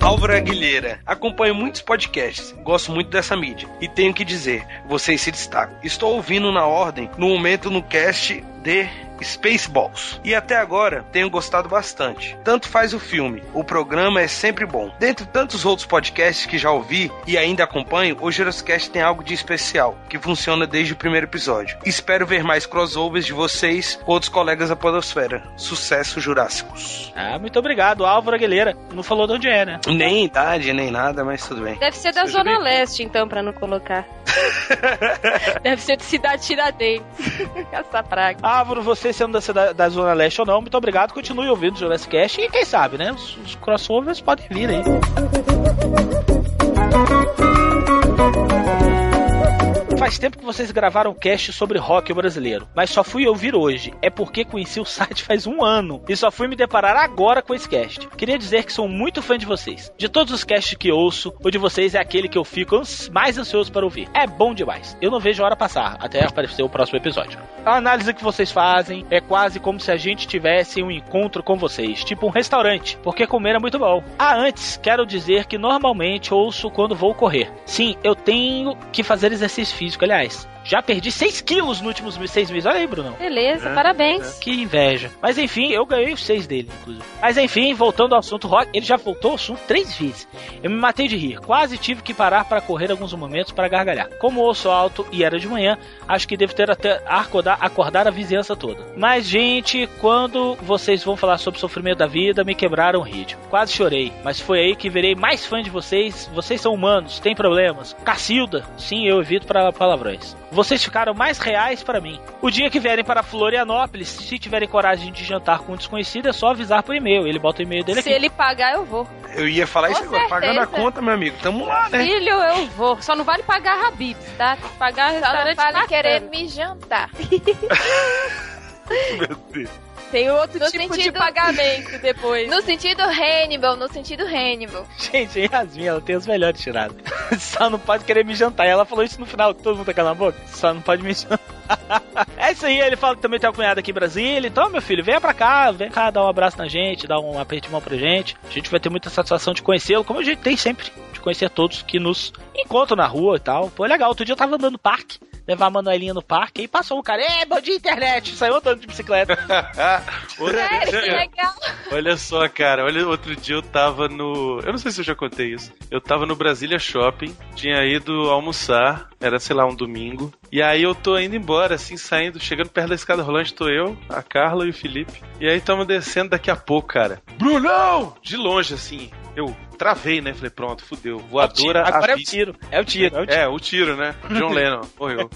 Álvaro Aguilheira. Acompanho muitos podcasts, gosto muito dessa mídia. E tenho que dizer, vocês se destacam. Estou ouvindo na ordem, no momento no cast de Spaceballs. E até agora tenho gostado bastante. Tanto faz o filme, o programa é sempre bom. Dentre tantos outros podcasts que já ouvi e ainda acompanho, o Jurascast tem algo de especial, que funciona desde o primeiro episódio. Espero ver mais crossovers de vocês com outros colegas da Podosfera. Sucesso, Jurássicos. Ah, muito obrigado, Álvaro Aguilera. Não falou de onde é, né? Nem idade, nem nada, mas tudo bem. Deve ser da Seja Zona bem-vindo. Leste, então, pra não colocar. Deve ser de cidade Tiradentes. Essa praga. Álvaro, você sendo da, da Zona Leste ou não, muito obrigado. Continue ouvindo o Jurassic Cast e quem sabe, né? Os, os crossovers podem vir aí. Faz tempo que vocês gravaram um cast sobre rock brasileiro, mas só fui ouvir hoje. É porque conheci o site faz um ano e só fui me deparar agora com esse cast. Queria dizer que sou muito fã de vocês. De todos os casts que ouço, o de vocês é aquele que eu fico mais ansioso para ouvir. É bom demais. Eu não vejo a hora passar até aparecer o próximo episódio. A análise que vocês fazem é quase como se a gente tivesse um encontro com vocês, tipo um restaurante, porque comer é muito bom. Ah, antes, quero dizer que normalmente ouço quando vou correr. Sim, eu tenho que fazer exercício físico, aliás. Já perdi 6 quilos nos últimos seis meses. Olha aí, Bruno. Beleza, É, parabéns. Que inveja. Mas enfim, eu ganhei os seis dele, inclusive. Mas enfim, voltando ao assunto rock, ele já voltou ao assunto três vezes. Eu me matei de rir. Quase tive que parar para correr alguns momentos para gargalhar. Como ouço alto e era de manhã, acho que devo ter até acordar, acordar a vizinhança toda. Mas, gente, quando vocês vão falar sobre o sofrimento da vida, me quebraram o ritmo. Quase chorei. Mas foi aí que virei mais fã de vocês. Vocês são humanos, têm problemas. Cacilda, sim, eu evito para palavrões. Vocês ficaram mais reais para mim. O dia que vierem para Florianópolis, se tiverem coragem de jantar com um desconhecido, é só avisar por e-mail. Ele bota o e-mail dele Se aqui. ele pagar, eu vou. Eu ia falar isso Com agora, pagando a conta, meu amigo. Tamo lá, né? Filho, eu vou. Só não vale pagar Habibs, tá? Tem que Pagar Só não restaurante vale querer me jantar. Meu Deus. Tem outro No tipo de sentido- pagamento depois. No sentido Hannibal, no sentido Hannibal. Gente, Yasmin, ela tem as melhores tiradas. Só não pode querer me jantar. E ela falou isso no final, todo mundo tá calando a boca. Só não pode me jantar. é isso aí, ele fala que também tem uma cunhada aqui em Brasília. Então, meu filho, venha pra cá, vem cá dar um abraço na gente, dar um aperto de mão pra gente. A gente vai ter muita satisfação de conhecê-lo, como a gente tem sempre, de conhecer todos que nos encontram na rua e tal. Pô, é legal. Outro dia eu tava andando no parque, levar a Manuelinha no parque, aí passou um cara, é, bom dia internet, saiu andando de bicicleta. Sério, que legal. Olha só, cara, olha, outro dia eu tava no. Eu não sei se eu já contei isso. Eu tava no Brasília Shopping, tinha ido almoçar, era, sei lá, um domingo. E aí eu tô indo embora, assim, saindo, chegando perto da escada rolante, tô eu, a Carla e o Felipe. E aí estamos descendo daqui a pouco, cara. Brunão! De longe, assim. Eu travei, né? Falei, pronto, fudeu. Voadora Agora é o tiro, é o tiro, é o tiro. É, o tiro, né? John Lennon, morreu.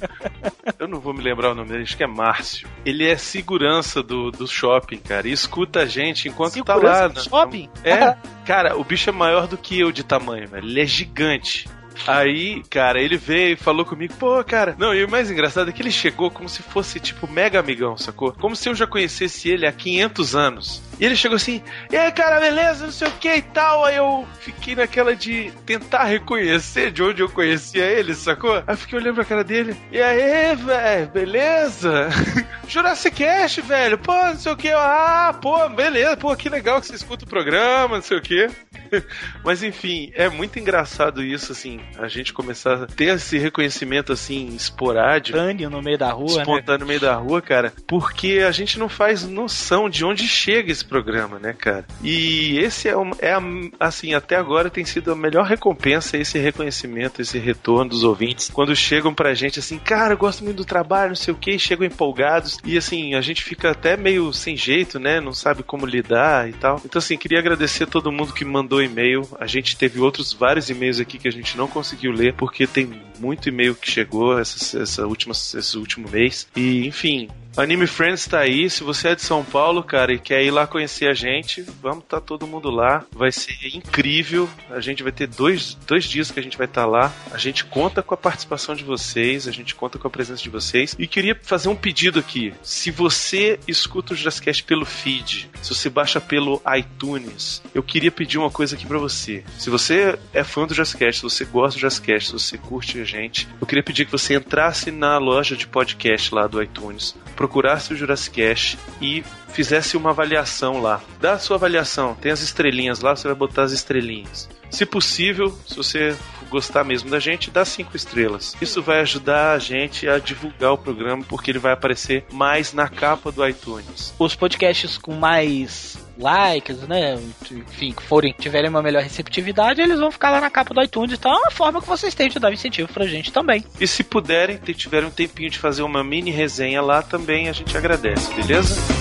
Eu não vou me lembrar o nome dele, acho que é Márcio. Ele é segurança do, do shopping, cara, e escuta a gente enquanto tá Segurança lá. do né? shopping? É, cara, o bicho é maior do que eu de tamanho, velho. Ele é gigante. Aí, cara, ele veio e falou comigo, pô, cara. Não, e o mais engraçado é que ele chegou como se fosse, tipo, mega amigão, sacou? Como se eu já conhecesse ele há 500 anos. E ele chegou assim, e aí, cara, beleza, não sei o que e tal. Aí eu fiquei naquela de tentar reconhecer de onde eu conhecia ele, sacou? Aí eu fiquei olhando pra cara dele, e aí, velho, beleza? Jurassic Cast, velho, pô, não sei o que. Ah, pô, beleza, pô, que legal que você escuta o programa, não sei o que. Mas enfim, é muito engraçado isso, assim, a gente começar a ter esse reconhecimento, assim, esporádico. Espontâneo no meio da rua, né? Espontâneo no meio da rua, cara, porque a gente não faz noção de onde chega esse programa, né, cara? E esse é, um, é assim, até agora tem sido a melhor recompensa, esse reconhecimento, esse retorno dos ouvintes, quando chegam pra gente assim, cara, eu gosto muito do trabalho, não sei o que, chegam empolgados, e assim, a gente fica até meio sem jeito, né, não sabe como lidar e tal. Então, assim, queria agradecer a todo mundo que mandou e-mail, a gente teve outros vários e-mails aqui que a gente não conseguiu ler, porque tem muito e-mail que chegou essa, essa última, esse último mês, e enfim, Anime Friends tá aí. Se você é de São Paulo, cara, e quer ir lá conhecer a gente, vamos tá todo mundo lá. Vai ser incrível. A gente vai ter dois, dois dias que a gente vai estar lá. A gente conta com a participação de vocês, a gente conta com a presença de vocês. E queria fazer um pedido aqui. Se você escuta o Jurassic pelo feed, se você baixa pelo iTunes, eu queria pedir uma coisa aqui pra você. Se você é fã do Jurassic se você gosta do Jurassic, se você curte a gente, eu queria pedir que você entrasse na loja de podcast lá do iTunes, procurasse o Jurassic Cash e fizesse uma avaliação lá. Dá a sua avaliação, tem as estrelinhas lá, você vai botar as estrelinhas. Se possível, se você gostar mesmo da gente, dá cinco estrelas. Isso vai ajudar a gente a divulgar o programa, porque ele vai aparecer mais na capa do iTunes. Os podcasts com mais likes, né? Enfim, que forem, tiverem uma melhor receptividade, eles vão ficar lá na capa do iTunes. Então é uma forma que vocês têm de dar incentivo pra gente também. E se puderem, tiverem um tempinho de fazer uma mini resenha lá também, a gente agradece, beleza?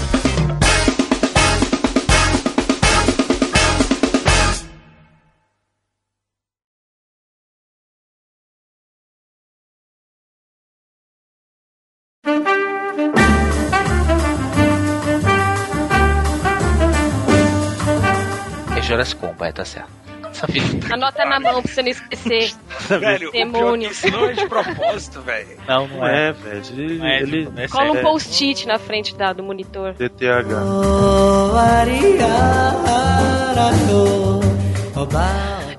É, tá certo. Anota na mão pra você não esquecer. Velho, é Demônio. isso não é de propósito, velho. Não, não é. é, velho. Ele. Não é, ele é Cola um é, post-it na frente da, do monitor. DTH.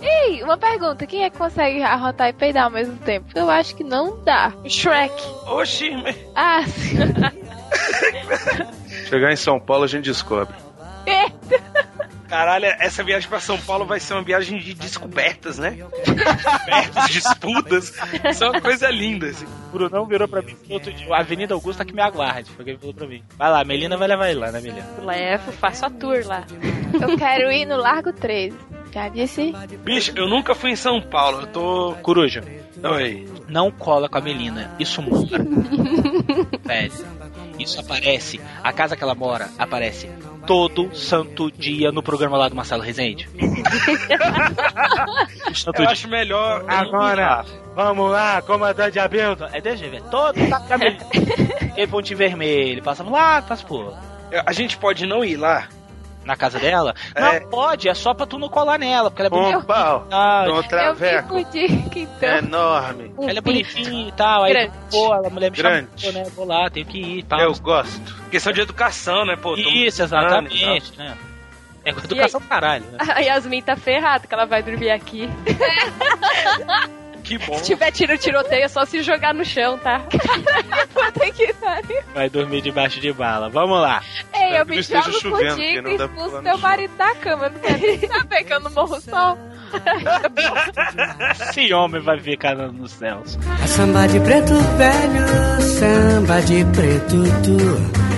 Ei, uma pergunta: quem é que consegue arrotar e peidar ao mesmo tempo? Eu acho que não dá. Shrek. Oxi, mas- Ah, Chegar em São Paulo a gente descobre. caralho, essa viagem pra São Paulo vai ser uma viagem de descobertas, né? Descobertas, disputas. Isso é uma coisa linda, assim. O Brunão virou pra mim outro dia, a Avenida Augusta que me aguarde. Foi o que ele falou pra mim. Vai lá, a Melina vai levar ele lá, né, Melina? Levo, faço a tour lá. eu quero ir no Largo 13. Já disse? Bicho, eu nunca fui em São Paulo, eu tô. Coruja, Oi. não cola com a Melina. Isso muda. Velho. Isso aparece. A casa que ela mora aparece todo santo dia no programa lá do Marcelo Rezende. Eu acho melhor. Agora, vamos lá, comandante Abelton. É deixa eu ver. Todo tá. Aquele pontinho vermelho. Passamos lá, passa por. A gente pode não ir lá. Na casa dela? É. Não, pode, é só pra tu não colar nela, porque ela é bonita. Um pau. Ah, Um Eu traveco. fico de então. Enorme. ela é bonitinha e tal. Aí, Grande. pô, a mulher me Grande. chamou, né? Vou lá, tenho que ir e tal. Eu gosto. Questão de educação, né, pô? Isso, exatamente, né? É com educação caralho, né? A Yasmin tá ferrada que ela vai dormir aqui. Que bom. Se tiver tiro tiroteio, é só se jogar no chão, tá? Puta que pariu. Vai dormir debaixo de bala. Vamos lá. Ei, eu que me jogo chovendo, contigo não e expulso teu marido da cama. Eu não quero nem saber que eu não morro sol. Esse homem vai ficar no- nos céus. A samba de preto velho, samba de preto tu.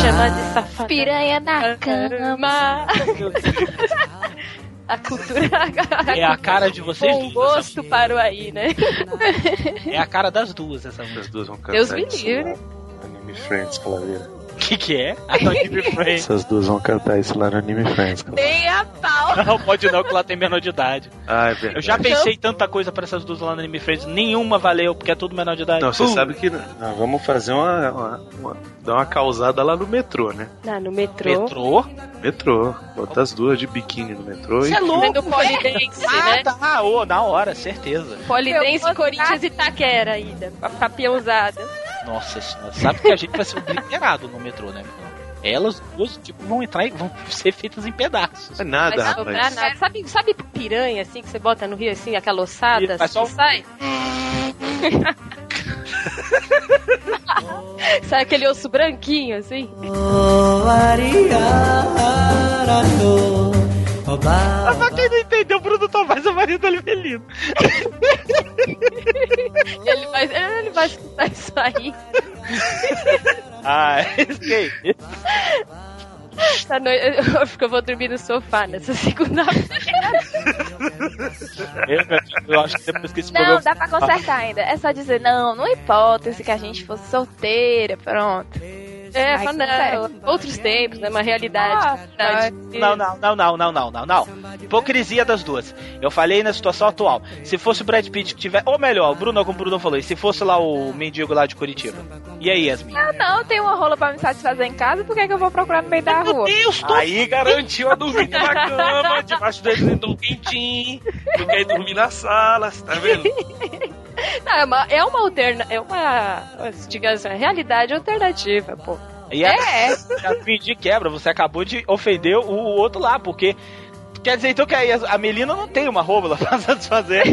Chama de safada. Piranha na cama. A cultura. É a cara de vocês Bom duas. gosto parou aí, né? É a cara das duas essa música. As duas vão cantar Deus me livre. no Anime Friends, Calaveira. O que que é? A Tony Me Friends. Essas duas vão cantar isso lá no Anime Friends. Calaveira. Nem a pau. Não, pode não, que lá tem menor de idade. Ah, é verdade. Eu já pensei tanta coisa pra essas duas lá no Anime Friends, nenhuma valeu, porque é tudo menor de idade. Não, você Uh, sabe que nós vamos fazer uma, uma, uma- dar uma causada lá no metrô, né? Não, no metrô. Metrô? Metrô. Botar as duas de biquíni no metrô Você e é louco? Vendo polidense, Ah, né? tá, ô, na hora, certeza. Polidense, Corinthians e Itaquera ainda. A papiãozada. Nossa senhora, sabe que a gente vai ser obliterado no metrô, né? Elas duas, tipo, vão entrar e vão ser feitas em pedaços. é nada, Mas rapaz. sobrar nada. Sabe, sabe piranha, assim, que você bota no rio, assim, aquela ossada? Faz só assim, sai? sai aquele osso branquinho, assim? Pra quem não entendeu, o Bruno Tomás é o marido do Livelino. E ele vai, ele vai escutar isso aí. Ah, esquei. Essa noite, eu acho que eu vou dormir no sofá nessa segunda-feira. Eu acho que depois que esse Não, programa. dá pra consertar ainda. É só dizer, não, não importa se que a gente fosse solteira, pronto. É, mas não, consegue. outros tempos, né? Uma realidade. Ah, Não, não, não, não, não, não, não, não. Hipocrisia das duas. Eu falei na situação atual. Se fosse o Brad Pitt que tiver. Ou melhor, o Bruno, como o Bruno falou, e se fosse lá o mendigo lá de Curitiba? E aí, Yasmin? Ah, não, tem uma rola pra me satisfazer em casa, por que, que eu vou procurar no meio da rua? Deus, tô... Aí garantiu a dormir na cama, debaixo do edredom quentinho, do que ir dormir na sala, tá vendo? Não, é uma, é uma alterna, é uma, digamos, uma realidade alternativa, pô. E a, Yasmin, de quebra, você acabou de ofender o outro lá, porque. Quer dizer então que aí a Melina não tem uma róbula pra satisfazer.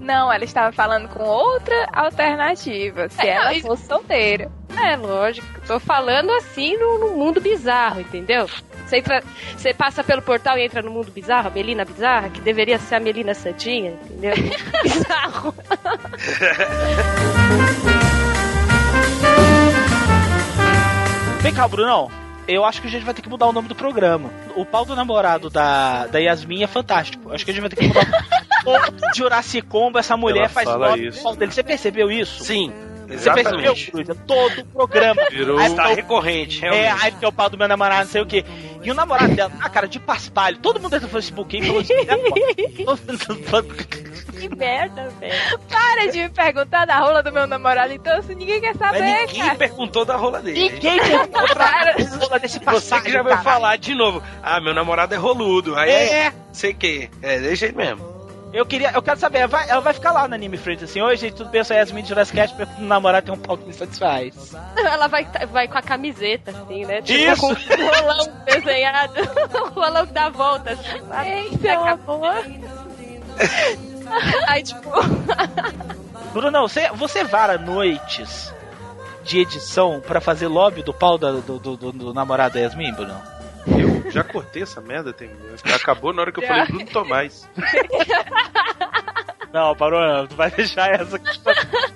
Não, ela estava falando com outra alternativa, se É, ela não, fosse solteira. É, lógico. Tô falando assim no, no mundo bizarro, entendeu? Você, entra, você passa pelo portal e entra no mundo bizarro, a Melina bizarra, que deveria ser a Melina Santinha, entendeu? bizarro. Vem cá, Brunão. Eu acho que a gente vai ter que mudar o nome do programa. O pau do namorado da, da Yasmin é fantástico. Acho que a gente vai ter que mudar o Jurassic Combo. Essa mulher Ela faz fala nome isso. pau dele. Você percebeu isso? Sim, Você percebeu, exatamente. Cruz? Todo o programa. Virou- Aí Está tá recorrente, É, realmente. aí que é o pau do meu namorado, não sei o quê. E o namorado dela, a cara de paspalho, todo mundo entrou no Facebook e falou assim: Que merda, velho. Para de me perguntar da rola do meu namorado, então assim, ninguém quer saber, Mas ninguém cara. perguntou da rola dele. Ninguém perguntou pra rola desse Você paspalho. que já veio caralho. falar de novo. Ah, meu namorado é roludo. Aí é. É. Sei que. É, desse jeito mesmo. Eu queria, eu quero saber, vai- ela vai ficar lá no Anime Friends assim, oi gente, tudo bem, eu sou Yasmin de Jurassic Cat, meu namorado tem um pau que me satisfaz. Ela vai, vai com a camiseta, assim, né? Tipo, Isso. com o rolão desenhado. o rolão que dá volta, assim? Eita, A amor. Aí, tipo, Bruno, você, você vara noites de edição pra fazer lobby do pau da- do, do, do- do namorado Yasmin, Bruno? Eu já cortei essa merda, tem... acabou na hora que eu falei Bruno Tomás. Não, parou não, tu vai deixar essa que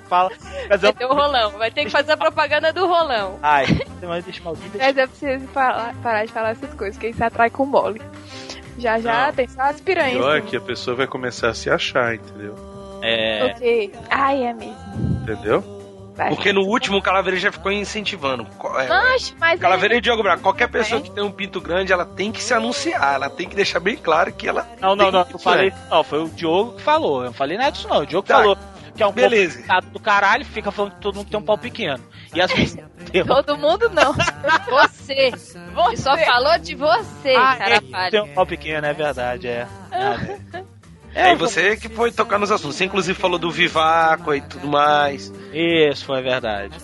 fala. Mas vai eu... ter o rolão. Vai ter que fazer a propaganda do rolão. Ai, mas deixa maldito. Mas eu preciso falar- parar de falar essas coisas, que isso atrai com mole. Já já Não. tem só as piranhas. Pior é que a pessoa vai começar a se achar, entendeu? É. Ok. Ai, é mesmo. Entendeu? Vai. Porque no último o Calaveira já ficou incentivando. É, Mas, mas Calaveira e Diogo Braga, qualquer pessoa É. que tem um pinto grande, ela tem que se anunciar, ela tem que deixar bem claro que ela. Não, não, não, eu falei. Não, foi o Diogo que falou. Eu não falei nada disso, não. O Diogo Tá. falou que é um Beleza. do caralho, fica falando que todo mundo tem um pau pequeno. E as pessoas. todo mundo não. Você. Ele só falou de você, Ah, cara é, tem um pau pequeno, é verdade, é. Ah, velho. É, e você que foi tocar nos assuntos. Você inclusive falou do Vivaco e tudo mais. Isso, foi verdade.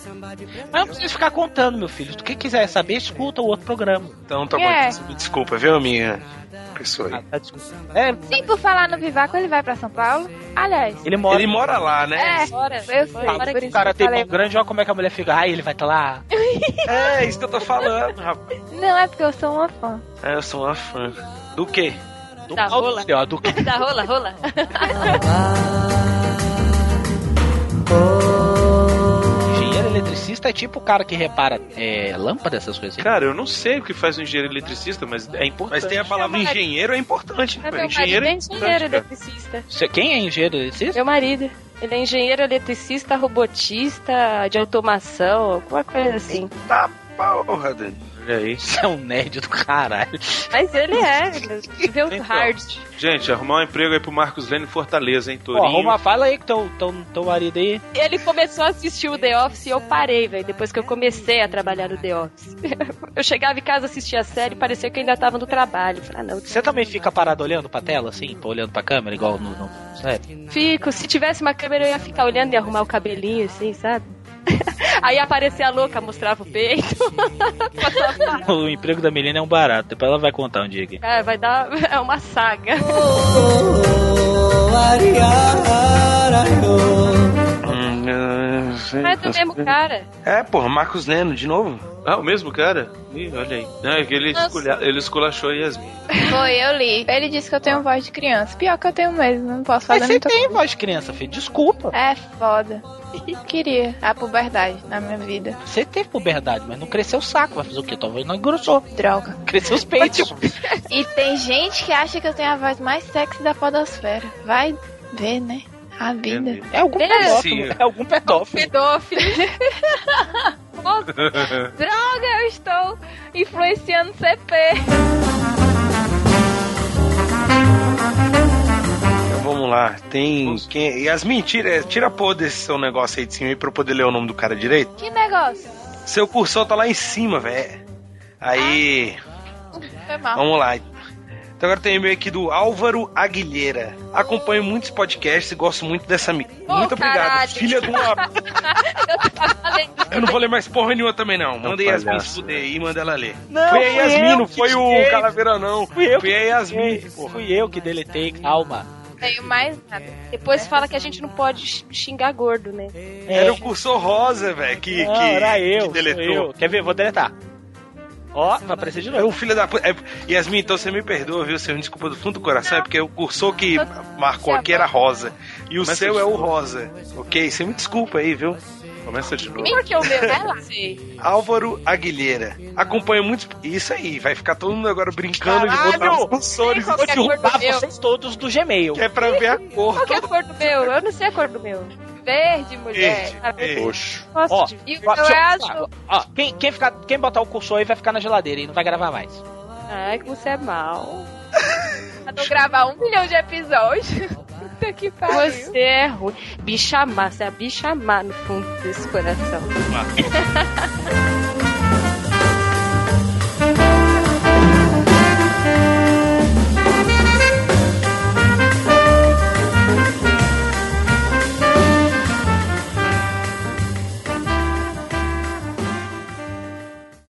Mas não precisa ficar contando, meu filho. Se tu quem quiser saber, escuta o outro programa. Então tá É. bom, me desculpa, viu, minha pessoa aí. Ah, tá. É, Sim, por falar no Vivaco, ele vai pra São Paulo. Aliás, ele mora. Ele mora lá, né? é, Bora. eu sei, Ah, o cara tem pau grande, olha como é que a mulher fica. Ai, ele vai estar lá. É, isso que eu tô falando, rapaz. Não, é porque eu sou uma fã. É, eu sou uma fã. Do quê? Do Da pau rola. dele, ó, do que Da rola, rola. engenheiro eletricista é tipo o cara que repara é, lâmpada, essas coisas assim. Cara, eu não sei o que faz um engenheiro eletricista, mas é importante. Mas tem a palavra engenheiro, é importante. É meu Engenheiro é é engenheiro importante, cara. eletricista. Você- Quem é engenheiro eletricista? Meu marido. Ele é engenheiro eletricista, robotista, de automação, alguma coisa assim. Tá porra, Dani. Olha aí. Você é um nerd do caralho. Mas ele é, viveu Então. hard. Gente, arrumar um emprego aí pro Marcos Lênin em Fortaleza, hein, Pô, Torinho. arruma, fala aí que teu, teu, teu marido aí. Ele começou a assistir o The Office e eu parei, velho, depois que eu comecei a trabalhar no The Office. Eu chegava em casa, assistia a série e parecia que eu ainda tava no trabalho. Falei, ah, não, Você também fica parado olhando pra tela, assim? Pô, olhando pra câmera, igual no. no? Fico, se tivesse uma câmera eu ia ficar olhando e arrumar o cabelinho, assim, sabe? Aí aparecia a louca, mostrava o peito. o emprego da menina é um barato. Depois ela vai contar um dia aqui. É, vai dar. É uma saga. Hum, é, Mas é do mesmo cara. É, porra, Marcos Neno, de novo? Ah, o mesmo cara? Ih, olha aí. Não, é que ele, Nossa. escolha... ele esculachou a Yasmin. Foi, eu li. Ele disse que eu tenho voz de criança. Pior que eu tenho mesmo, não posso fazer Mas você muita tem voz de criança, filho. Desculpa. É foda. Queria a puberdade na minha vida. Você teve puberdade, mas não cresceu o saco. Vai fazer o quê? Tua voz não engrossou. Droga. Cresceu os peitos. E tem gente que acha que eu tenho a voz mais sexy da podosfera. Vai ver, né? A vida. É algum É, pedófilo. sim. É algum pedófilo. Pedófilo. Droga, eu estou influenciando CP. Então vamos lá. Tem. Quem... Yasmin, tira, tira a porra desse seu negócio aí de cima aí pra eu poder ler o nome do cara direito. Que negócio? Seu cursor tá lá em cima, velho. Aí. Mal. Vamos lá. Então agora tem e-mail aqui do Álvaro Aguilheira. Acompanho muitos podcasts e gosto muito dessa amiga. Ô, muito obrigado. caralho. Filha de uma. Eu não vou ler mais porra nenhuma também, não. Manda a Yasmin palhaço, se fuder aí e manda ela ler. Não, foi a Yasmin, não foi o. Calaveira, não. Fui eu Foi a Yasmin. Fui eu que deletei, calma. Tenho mais nada. Depois fala que a gente não pode xingar gordo, né? Era o cursor rosa, velho, que, Não, que, era eu. que deletou. eu. Quer ver? Vou deletar. Ó, vai aparecer de É novo. o filho da puta. É, Yasmin, então você me perdoa, viu? Você me desculpa do fundo do coração, é porque o cursor que marcou aqui era rosa. E o Mas seu é o rosa. Ok? Você me desculpa aí, viu? Começa de novo. Porque o meu é lá. Álvaro Aguilheira. Acompanho muitos. Isso aí, vai ficar todo mundo agora brincando de Caralho! botar os cursores. Vou que é derrubar vocês todos do Gmail. Que é pra ver a cor. Qual que é a cor do meu? Eu não sei a cor do meu. Verde, mulher. Verde. Posso Ó, E o é azul. Ó, quem, quem, ficar, quem botar o cursor aí vai ficar na geladeira e não vai gravar mais. Ai, que você é mal. Pra não gravar um milhão de episódios. Puta que pariu. Você é ruim. Bicha má, você é a bicha má no fundo desse coração.